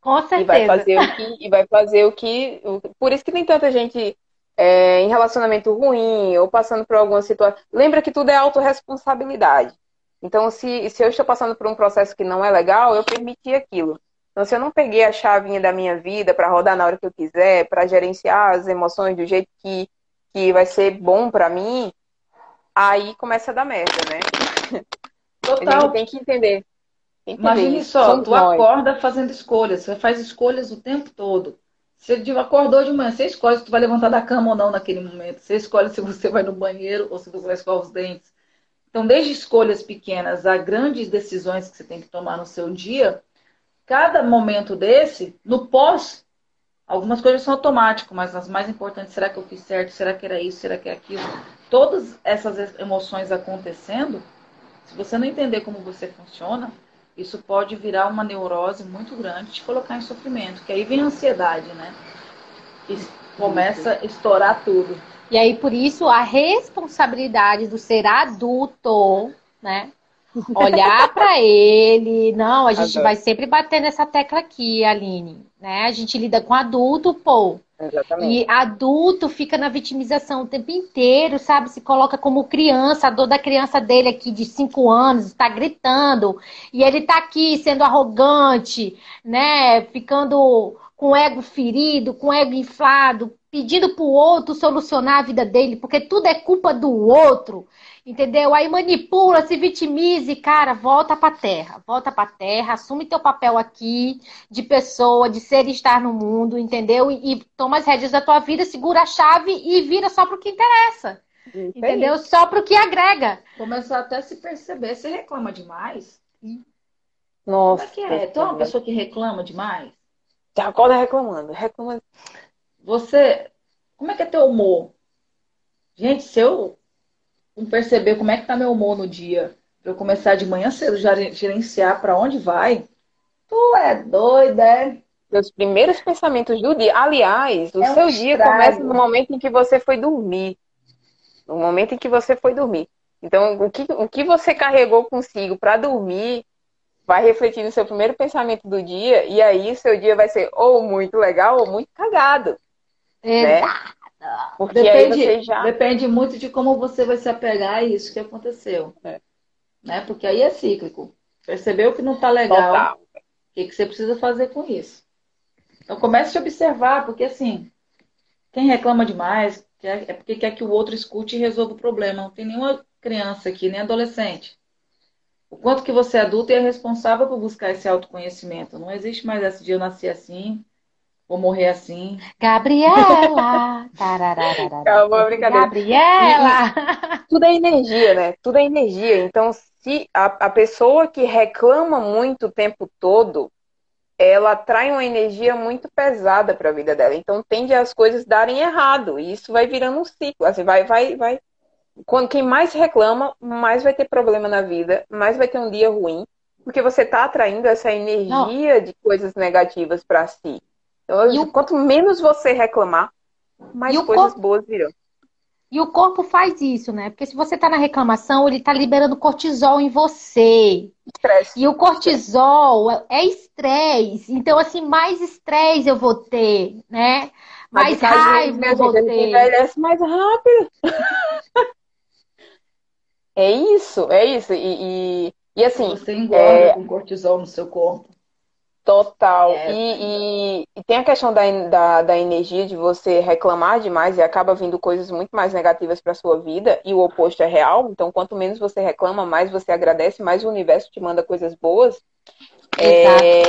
Com certeza.
E vai fazer o que. E vai fazer o que por isso que tem tanta gente é, em relacionamento ruim ou passando por alguma situação. Lembra que tudo é autorresponsabilidade. Então, se, se eu estou passando por um processo que não é legal, eu permiti aquilo. Então, se eu não peguei a chavinha da minha vida para rodar na hora que eu quiser, para gerenciar as emoções do jeito que, que vai ser bom para mim, aí começa a dar merda, né?
Total.
tem que entender. Tem
que Imagine só, tu nós. acorda fazendo escolhas, você faz escolhas o tempo todo. Você acordou de manhã, você escolhe se tu vai levantar da cama ou não naquele momento. Você escolhe se você vai no banheiro ou se você vai escovar os dentes. Então, desde escolhas pequenas a grandes decisões que você tem que tomar no seu dia, cada momento desse, no pós, algumas coisas são automáticas, mas as mais importantes, será que eu fiz certo? Será que era isso? Será que é aquilo? Todas essas emoções acontecendo, se você não entender como você funciona, isso pode virar uma neurose muito grande, te colocar em sofrimento, que aí vem a ansiedade, né? E começa a estourar tudo.
E aí, por isso, a responsabilidade do ser adulto, né? Olhar para ele. Não, a gente Adoro. vai sempre bater nessa tecla aqui, Aline. Né? A gente lida com adulto, pô.
Exatamente.
E adulto fica na vitimização o tempo inteiro, sabe? Se coloca como criança, a dor da criança dele aqui de 5 anos, está gritando, e ele está aqui sendo arrogante, né? Ficando com ego ferido, com ego inflado, pedindo para o outro solucionar a vida dele, porque tudo é culpa do outro, entendeu? Aí manipula, se vitimize, cara, volta para terra, volta para terra, assume teu papel aqui de pessoa, de ser e estar no mundo, entendeu? E, e toma as rédeas da tua vida, segura a chave e vira só para o que interessa. Entendeu? Só para o que agrega.
Começar até a se perceber. Você reclama demais?
Nossa.
Como é que é? Tu é uma pessoa que reclama demais?
Já acorda reclamando, reclamando.
Você, como é que é teu humor? Gente, se eu não perceber como é que tá meu humor no dia, pra eu começar de manhã cedo, já gerenciar para onde vai, tu é doida, é?
Seus primeiros pensamentos do dia. Aliás, o é um seu dia estrago. começa no momento em que você foi dormir. No momento em que você foi dormir. Então, o que, o que você carregou consigo para dormir vai refletir no seu primeiro pensamento do dia, e aí seu dia vai ser ou muito legal ou muito cagado. Exato.
Né? Porque depende, já... depende muito de como você vai se apegar a isso que aconteceu. É. Né? Porque aí é cíclico. Percebeu que não está legal. O que, que você precisa fazer com isso? Então comece a observar, porque assim, quem reclama demais é porque quer que o outro escute e resolva o problema. Não tem nenhuma criança aqui, nem adolescente o quanto que você é adulto e é responsável por buscar esse autoconhecimento. Não existe mais esse dia eu nasci assim, vou morrer assim.
Gabriela!
Calma, brincadeira.
Gabriela!
tudo é energia, né? Tudo é energia. Então, se a, a pessoa que reclama muito o tempo todo, ela trai uma energia muito pesada para a vida dela. Então, tende as coisas darem errado. E isso vai virando um ciclo. Assim, vai, vai, vai quando quem mais reclama, mais vai ter problema na vida, mais vai ter um dia ruim, porque você está atraindo essa energia Não. de coisas negativas para si. O... quanto menos você reclamar, mais coisas corpo... boas virão.
E o corpo faz isso, né? Porque se você está na reclamação, ele está liberando cortisol em você.
Estresse.
E o cortisol é estresse. Então, assim, mais estresse eu vou ter, né? Mais raiva eu vou ter.
envelhece mais rápido. É isso, é isso. E, e, e assim.
Você engorda é... com cortisol no seu corpo.
Total. É. E, e, e, tem a questão da, da, da, energia de você reclamar demais e acaba vindo coisas muito mais negativas para sua vida, e o oposto é real. Então, quanto menos você reclama, mais você agradece, mais o universo te manda coisas boas. É,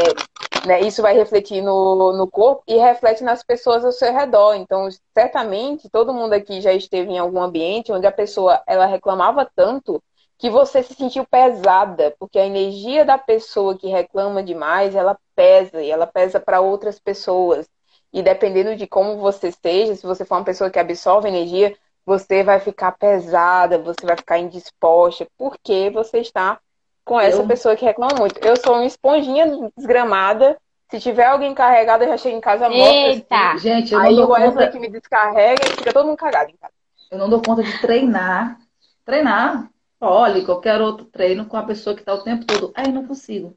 né, isso vai refletir no, no corpo e reflete nas pessoas ao seu redor. Então, certamente, todo mundo aqui já esteve em algum ambiente onde a pessoa ela reclamava tanto que você se sentiu pesada, porque a energia da pessoa que reclama demais, ela pesa e ela pesa para outras pessoas. E dependendo de como você seja, se você for uma pessoa que absorve energia, você vai ficar pesada, você vai ficar indisposta, porque você está com essa eu... pessoa que reclama muito. Eu sou uma esponjinha desgramada. Se tiver alguém carregado, eu já chego em casa morta.
Eita!
Assim. Gente, eu não Aí dou o conta... que me descarrega e fica todo mundo cagado em casa.
Eu não dou conta de treinar. Treinar. Olha, qualquer outro treino com a pessoa que está o tempo todo. Aí não consigo.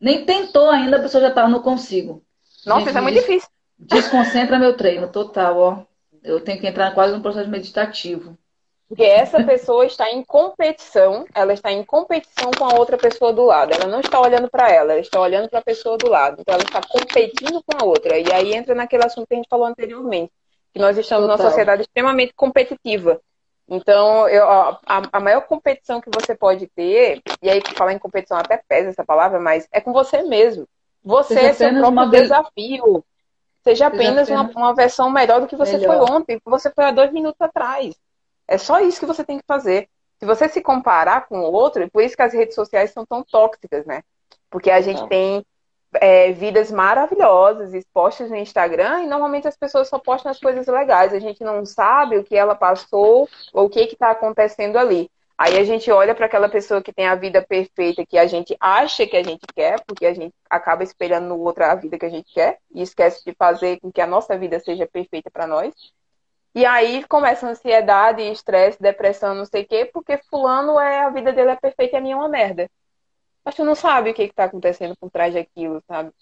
Nem tentou ainda, a pessoa já tá, não consigo.
Nossa, Gente, isso é muito des... difícil.
Desconcentra meu treino total, ó. Eu tenho que entrar quase no processo meditativo.
Porque essa pessoa está em competição, ela está em competição com a outra pessoa do lado. Ela não está olhando para ela, ela está olhando para a pessoa do lado. Então ela está competindo com a outra. E aí entra naquele assunto que a gente falou anteriormente, que nós estamos Total. numa sociedade extremamente competitiva. Então, eu, a, a, maior competição que você pode ter, e aí falar em competição até pesa essa palavra, mas é com você mesmo. Você Seja é seu próprio uma... desafio. Seja apenas, Seja apenas... Uma, uma, versão melhor do que você melhor. foi ontem, que você foi há dois minutos atrás. É só isso que você tem que fazer. Se você se comparar com o outro, e por isso que as redes sociais são tão tóxicas, né? Porque a gente tem é, vidas maravilhosas expostas no Instagram e normalmente as pessoas só postam as coisas legais. A gente não sabe o que ela passou ou o que está acontecendo ali. Aí a gente olha para aquela pessoa que tem a vida perfeita que a gente acha que a gente quer, porque a gente acaba espelhando no outro a vida que a gente quer e esquece de fazer com que a nossa vida seja perfeita para nós. E aí começa ansiedade, estresse, depressão, não sei o quê, porque fulano é a vida dele é perfeita e a minha é uma merda. Mas tu não sabe o que está acontecendo por trás daquilo, sabe?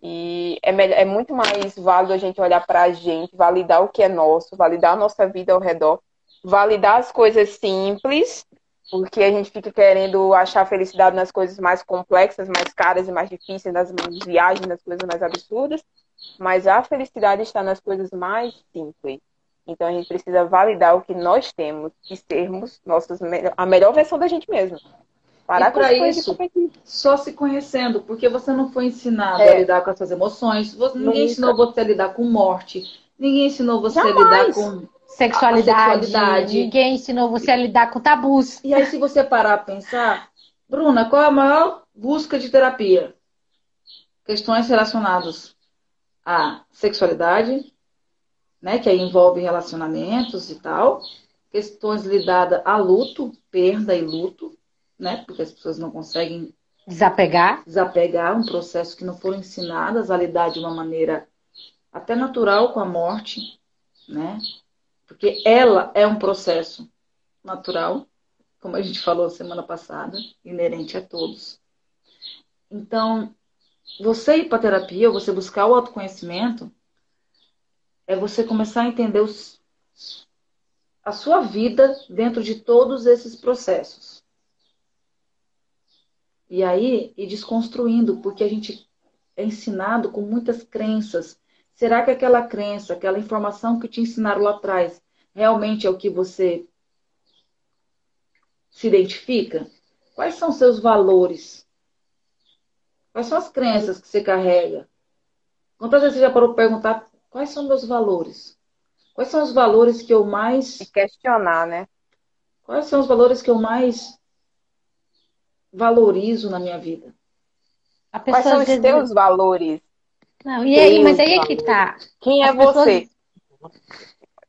E é, é muito mais válido a gente olhar para a gente, validar o que é nosso, validar a nossa vida ao redor, validar as coisas simples Porque a gente fica querendo achar felicidade nas coisas mais complexas, mais caras e mais difíceis, nas viagens, nas coisas mais absurdas. Mas a felicidade está nas coisas mais simples. Então a gente precisa validar o que nós temos e sermos nossas, a melhor versão da gente mesmo.
Parar e para isso, só se conhecendo, porque você não foi ensinado é. a lidar com as suas emoções, você, ninguém ensinou você a lidar com morte, ninguém ensinou você Jamais. a lidar com
sexualidade, sexualidade, ninguém ensinou você a lidar com tabus.
E aí, se você parar a pensar, Bruna, qual a maior busca de terapia? Questões relacionadas à sexualidade, né, que aí envolve relacionamentos e tal, questões ligadas a luto, perda e luto, né? Porque as pessoas não conseguem
desapegar.
Desapegar um processo que não foram ensinadas a lidar de uma maneira até natural com a morte, né? Porque ela é um processo natural, como a gente falou semana passada, inerente a todos. Então, você ir para terapia, você buscar o autoconhecimento, é você começar a entender os, a sua vida dentro de todos esses processos. E aí, ir desconstruindo, porque a gente é ensinado com muitas crenças. Será que aquela crença, aquela informação que te ensinaram lá atrás, realmente é o que você se identifica? Quais são seus valores? Quais são as crenças que você carrega? Quantas vezes você já parou para perguntar quais são meus valores? Quais são os valores que eu mais.
E questionar, né?
Quais são os valores que eu mais valorizo na minha vida?
Quais são os teus valores?
Não, e aí, mas aí é que tá.
Quem é As você? Pessoas...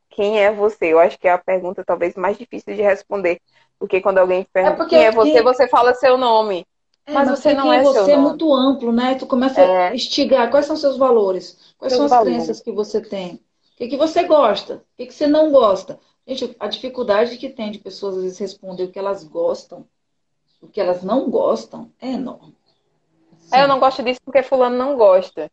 Quem é você? Eu acho que é a pergunta talvez mais difícil de responder. Porque quando alguém pergunta é quem é você, você fala seu nome.
É, mas, mas, você não é você é muito amplo, né? Tu começa é. a instigar. Quais são seus valores? Quais seus são as valores. crenças que você tem? O que, que você gosta? O que, que você não gosta? Gente, a dificuldade que tem de pessoas às vezes responder o que elas gostam o que elas não gostam é enorme.
É, eu não gosto disso porque fulano não gosta.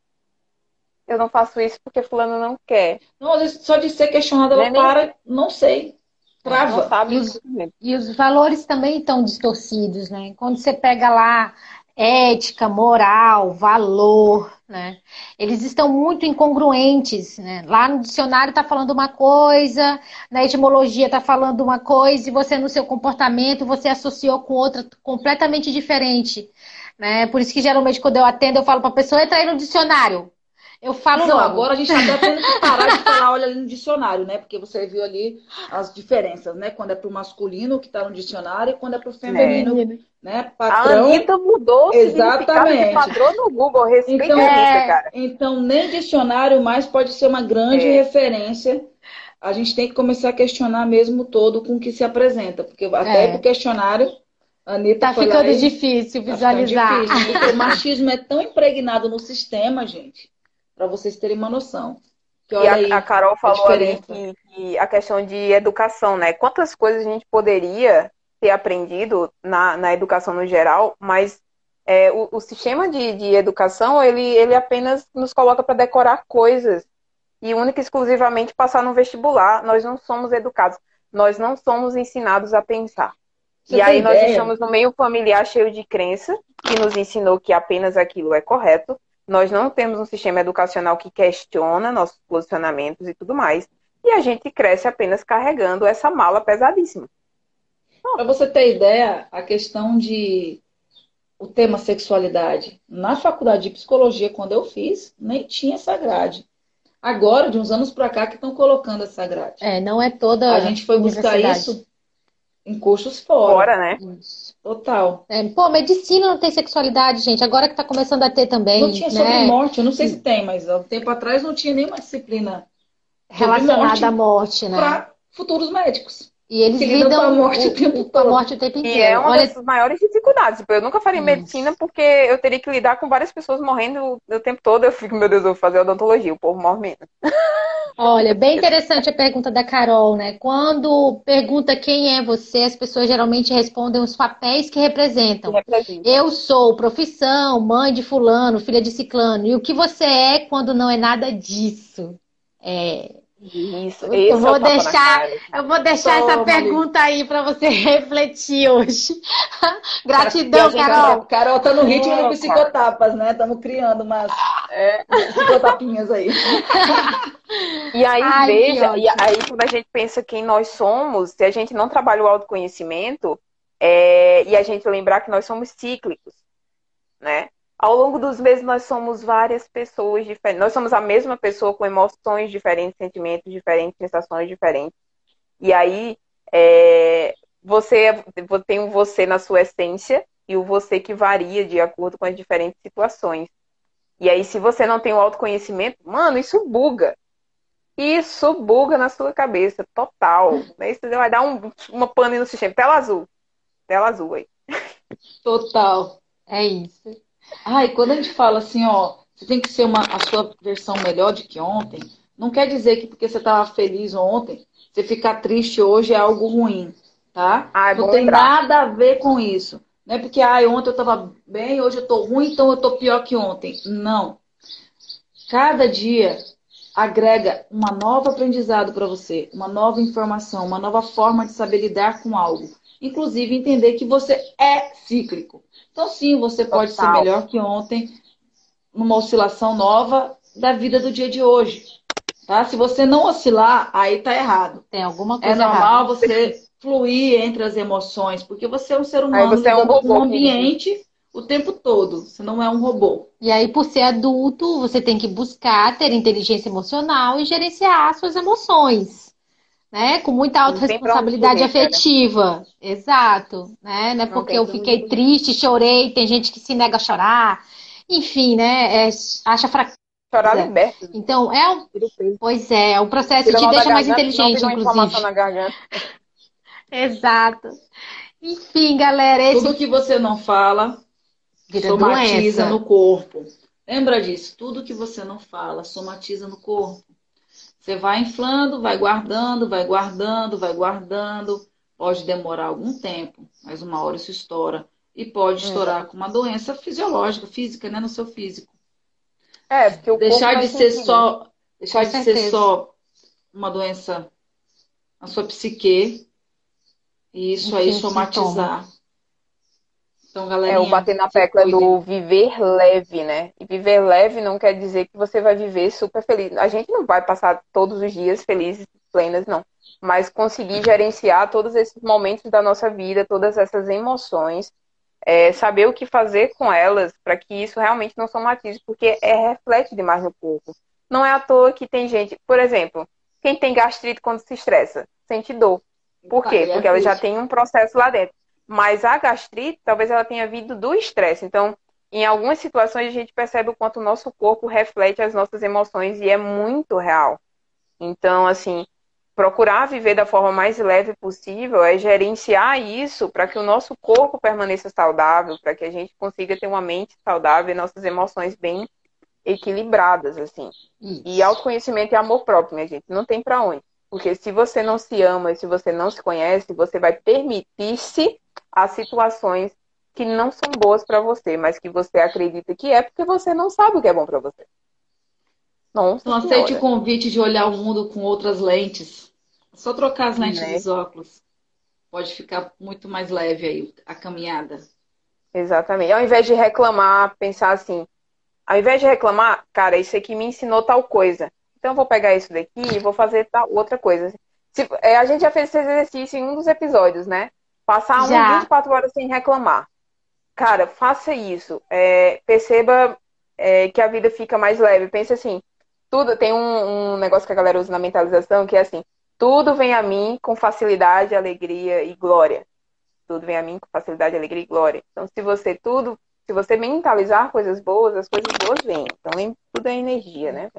Eu não faço isso porque fulano não quer.
Não, às vezes, só de ser questionada ela nem... para, não sei. Trava. Não
sabe e, os, e os valores também estão distorcidos, né? Quando você pega lá ética, moral, valor, né? Eles estão muito incongruentes, né? Lá no dicionário está falando uma coisa, na etimologia está falando uma coisa, e você no seu comportamento você associou com outra completamente diferente, né? Por isso que geralmente quando eu atendo eu falo para a pessoa entra aí no dicionário. Eu falo
não. Agora a gente está até tendo que parar de falar, olha ali no dicionário, né? Porque você viu ali as diferenças, né? Quando é para o masculino que está no dicionário e quando é para o feminino, é. né?
Patrão. A Anitta mudou Exatamente. padrão no Google, respeita
então, é, cara. Então, nem dicionário mais pode ser uma grande é. referência. A gente tem que começar a questionar mesmo todo com o que se apresenta. Porque até é. o questionário
Anitta tá ficando aí, difícil visualizar. Tá
difícil, porque o machismo é tão impregnado no sistema, gente, para vocês terem uma noção.
Que, e a, aí, a, Carol falou a ali que, que, a questão de educação, né? Quantas coisas a gente poderia ter aprendido na, na educação no geral, mas é, o, o, sistema de, de educação, ele, ele apenas nos coloca para decorar coisas e única e exclusivamente passar no vestibular. Nós não somos educados, nós não somos ensinados a pensar. Você e aí ideia? nós estamos no meio familiar cheio de crença, que nos ensinou que apenas aquilo é correto, nós não temos um sistema educacional que questiona nossos posicionamentos e tudo mais. E a gente cresce apenas carregando essa mala pesadíssima.
Para você ter ideia, a questão de o tema sexualidade na faculdade de psicologia, quando eu fiz, nem tinha essa grade. Agora, de uns anos para cá, que estão colocando essa grade.
É, não é toda.
A gente foi buscar isso em cursos fora.
Fora, né?
Total.
É, pô, medicina não tem sexualidade, gente. Agora que tá começando a ter também.
Não tinha né? sobre morte, eu não sei se tem, mas há um tempo atrás não tinha nenhuma disciplina
relacionada morte à morte, né?
Para futuros médicos.
E eles lidam com a morte o, o tempo todo. Com a morte o tempo inteiro. E
é uma Olha... das maiores dificuldades. Tipo, eu nunca faria medicina porque eu teria que lidar com várias pessoas morrendo o tempo todo. Eu fico, meu Deus, eu vou fazer odontologia, o povo morre menos.
Olha, bem interessante a pergunta da Carol, né? Quando pergunta quem é você, as pessoas geralmente respondem os papéis que representam. Representa. Eu sou profissão, mãe de fulano, filha de ciclano. E o que você é quando não é nada disso? É,
Isso,
eu vou é deixar, eu vou deixar Toma, essa pergunta aí para você refletir hoje. Gratidão, Carol.
Carol tá no ritmo do psicotapas, né? Estamos criando umas é, psicotapinhas aí.
E aí, Ai, veja, e aí quando a gente pensa quem nós somos, se a gente não trabalha o autoconhecimento, é, e a gente lembrar que nós somos cíclicos, né? Ao longo dos meses, nós somos várias pessoas diferentes. Nós somos a mesma pessoa com emoções diferentes, sentimentos diferentes, sensações diferentes. E aí, é, você tem o você na sua essência e o você que varia de acordo com as diferentes situações. E aí, se você não tem o autoconhecimento, mano, isso buga. Isso buga na sua cabeça, total. Né? Isso vai dar um, uma pane no sistema. Tela azul. Tela azul aí.
Total.
É isso.
Ai, quando a gente fala assim, ó, você tem que ser uma, a sua versão melhor de que ontem, não quer dizer que porque você estava feliz ontem, você ficar triste hoje é algo ruim, tá? Não tem lembrar. nada a ver com isso. Não é porque ai, ontem eu estava bem, hoje eu estou ruim, então eu estou pior que ontem. Não. Cada dia agrega uma nova aprendizado para você, uma nova informação, uma nova forma de saber lidar com algo. Inclusive entender que você é cíclico. Então, sim, você pode Total. ser melhor que ontem, numa oscilação nova da vida do dia de hoje. Tá? Se você não oscilar, aí tá errado.
Tem alguma é coisa
É normal
errada.
você fluir entre as emoções, porque você é um ser humano você é um robô, um ambiente o tempo todo. Você não é um robô.
E aí, por ser adulto, você tem que buscar ter inteligência emocional e gerenciar suas emoções né? Com muita autorresponsabilidade afetiva. Né? Exato, né? Não é porque eu fiquei triste, chorei, tem gente que se nega a chorar. Enfim, né? É, acha fraqueza.
Chorar liberta.
Então, é um... Pois é, o processo te deixa mais inteligente, inclusive.
Na garganta.
Exato. Enfim, galera. Esse...
Tudo que você não fala Vira somatiza doença. no corpo. Lembra disso? Tudo que você não fala somatiza no corpo. Você vai inflando, vai guardando, vai guardando, vai guardando. Pode demorar algum tempo, mas uma hora isso estoura. E pode é. estourar com uma doença fisiológica, física, né? No seu físico.
É, porque o
deixar de ser só, deixar de ser só uma doença na sua psique e isso aí somatizar.
Então. É o bater na tecla do viver leve, né? E viver leve não quer dizer que você vai viver super feliz. A gente não vai passar todos os dias felizes, plenas, não. Mas conseguir gerenciar todos esses momentos da nossa vida, todas essas emoções, é, saber o que fazer com elas para que isso realmente não somatize, porque é reflete demais no corpo. Não é à toa que tem gente, por exemplo, quem tem gastrite quando se estressa, sente dor. Por quê? Porque ela já tem um processo lá dentro. Mas a gastrite, talvez ela tenha vindo do estresse. Então, em algumas situações, a gente percebe o quanto o nosso corpo reflete as nossas emoções e é muito real. Então, assim, procurar viver da forma mais leve possível é gerenciar isso para que o nosso corpo permaneça saudável, para que a gente consiga ter uma mente saudável e nossas emoções bem equilibradas, assim. Isso. E autoconhecimento e amor próprio, minha gente, não tem para onde. Porque se você não se ama, se você não se conhece, você vai permitir-se a situações que não são boas para você, mas que você acredita que é porque você não sabe o que é bom para você.
Nossa, não aceite o convite de olhar o mundo com outras lentes. Só trocar as lentes né? dos óculos. Pode ficar muito mais leve aí a caminhada.
Exatamente. Ao invés de reclamar, pensar assim, ao invés de reclamar, cara, isso aqui me ensinou tal coisa. Então eu vou pegar isso daqui e vou fazer tal outra coisa. Se, é, a gente já fez esse exercício em um dos episódios, né? Passar umas 24 horas sem reclamar. Cara, faça isso. É, perceba é, que a vida fica mais leve. Pense assim, tudo tem um, um, negócio que a galera usa na mentalização que é assim, tudo vem a mim com facilidade, alegria e glória. Tudo vem a mim com facilidade, alegria e glória. Então, se você tudo, se você mentalizar coisas boas, as coisas boas vêm. Então, tudo é energia, né?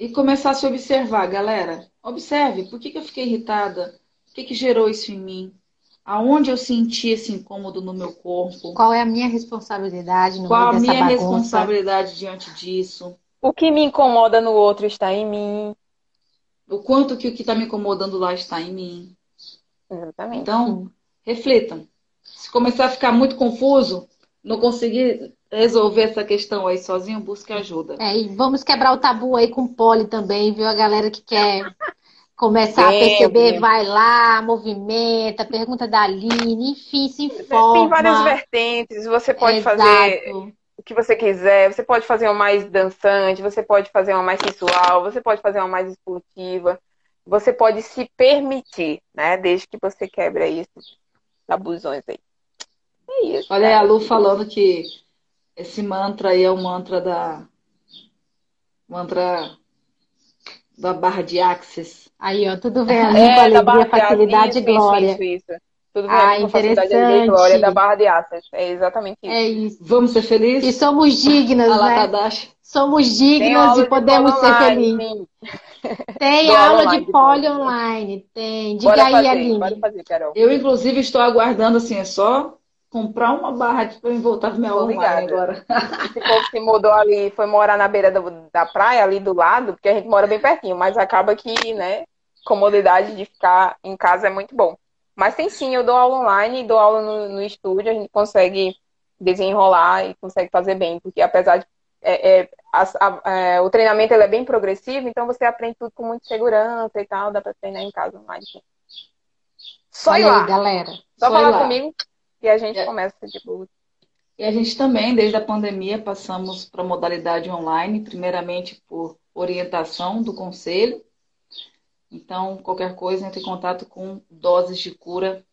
E começar a se observar, galera. Observe, por que, que eu fiquei irritada? O que, que gerou isso em mim? Aonde eu senti esse incômodo no meu corpo?
Qual é a minha responsabilidade no
Qual a minha
bagunça?
responsabilidade diante disso?
O que me incomoda no outro está em mim.
O quanto que o que está me incomodando lá está em mim.
Exatamente.
Então, reflitam. Se começar a ficar muito confuso, não conseguir resolver essa questão aí sozinho, busque ajuda.
É, e vamos quebrar o tabu aí com o poli também, viu? A galera que quer começar a perceber, vai lá, movimenta, pergunta da Aline, enfim, se informa.
Tem várias vertentes, você pode Exato. fazer o que você quiser, você pode fazer uma mais dançante, você pode fazer uma mais sensual, você pode fazer uma mais esportiva, você pode se permitir, né? Desde que você quebre aí esses tabuzões aí.
É isso. Olha aí a Lu falando que esse mantra aí é o mantra da mantra da barra de Axis.
Aí, ó, tudo vem ali é, alegria, facilidade e glória. Isso, isso, isso.
Tudo vem ah, com facilidade, alegria e glória da barra de Axis. É exatamente isso.
É isso.
Vamos ser felizes?
E somos dignas, né? Somos dignas e podemos ser felizes. Tem aula de poli online, tem. Diga bora aí, fazer, Aline. Fazer,
eu, inclusive, estou aguardando, assim, é só comprar uma barra para eu voltar pro meu online agora.
Esse povo se mudou ali, foi morar na beira do, da praia, ali do lado, porque a gente mora bem pertinho, mas acaba que, né, comodidade de ficar em casa é muito bom. Mas tem sim, eu dou aula online, dou aula no, no estúdio, a gente consegue desenrolar e consegue fazer bem, porque apesar de é, é, a, a, é, o treinamento ele é bem progressivo, então você aprende tudo com muita segurança e tal, dá para treinar em casa online.
Só ir lá, galera.
Só, Só falar comigo e a gente é. começa de boa.
E a gente também, desde a pandemia, passamos para a modalidade online, primeiramente por orientação do conselho. Então, qualquer coisa, entre em contato com doses de cura.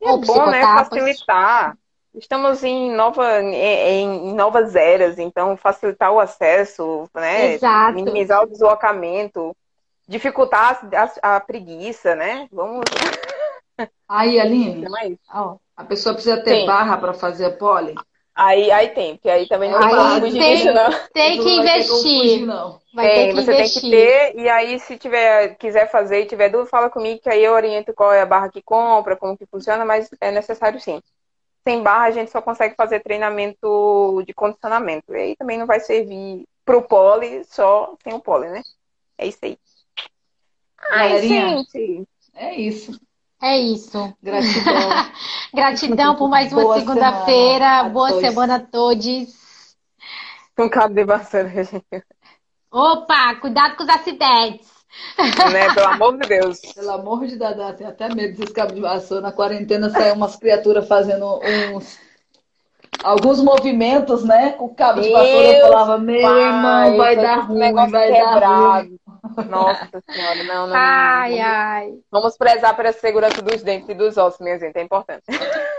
É bom, né? Facilitar. Estamos em, nova, em, novas eras, então facilitar o acesso, né?
Exato.
minimizar o deslocamento, dificultar a, a preguiça, né? Vamos.
Aí, Aline, oh, a pessoa precisa ter Sim. barra para fazer a pole?
Aí, aí tem, porque aí também não tem como fugir disso, não.
Tem que investir.
Fugir, não. Vai tem, você investir. tem que ter, e aí se tiver, quiser fazer e tiver dúvida, fala comigo, que aí eu oriento qual é a barra que compra, como que funciona, mas é necessário sim. Sem barra, a gente só consegue fazer treinamento de condicionamento. E aí também não vai servir pro pole só sem o pole, né? É isso aí.
Ai, gente. É isso.
É isso.
Gratidão.
Gratidão por mais uma segunda-feira. Boa todos. semana a todos.
Com cabo de vassoura, gente.
Opa, cuidado com os acidentes.
Né? Pelo amor de Deus.
Pelo amor de Deus, tem até medo desses cabos de vassoura. Na quarentena saiu umas criaturas fazendo uns alguns movimentos, né? Com o cabo de vassoura, eu falava, meu pai, irmão, vai dar ruim, vai quebrado. dar ruim.
Nossa senhora, não, não.
Ai, não. ai.
Vamos prezar pela segurança dos dentes e dos ossos, minha gente, é importante.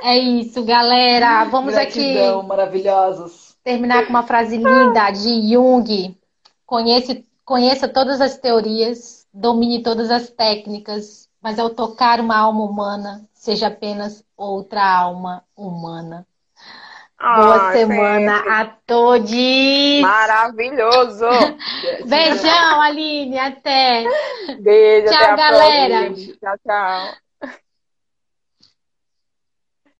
É isso, galera. Vamos
Gratidão, aqui. maravilhosos.
Terminar com uma frase linda de Jung. Conheça, conheça todas as teorias, domine todas as técnicas, mas ao tocar uma alma humana, seja apenas outra alma humana. Boa semana a todos!
Maravilhoso!
Beijão, Aline, até!
Beijo,
tchau,
até
galera!
Tchau, tchau!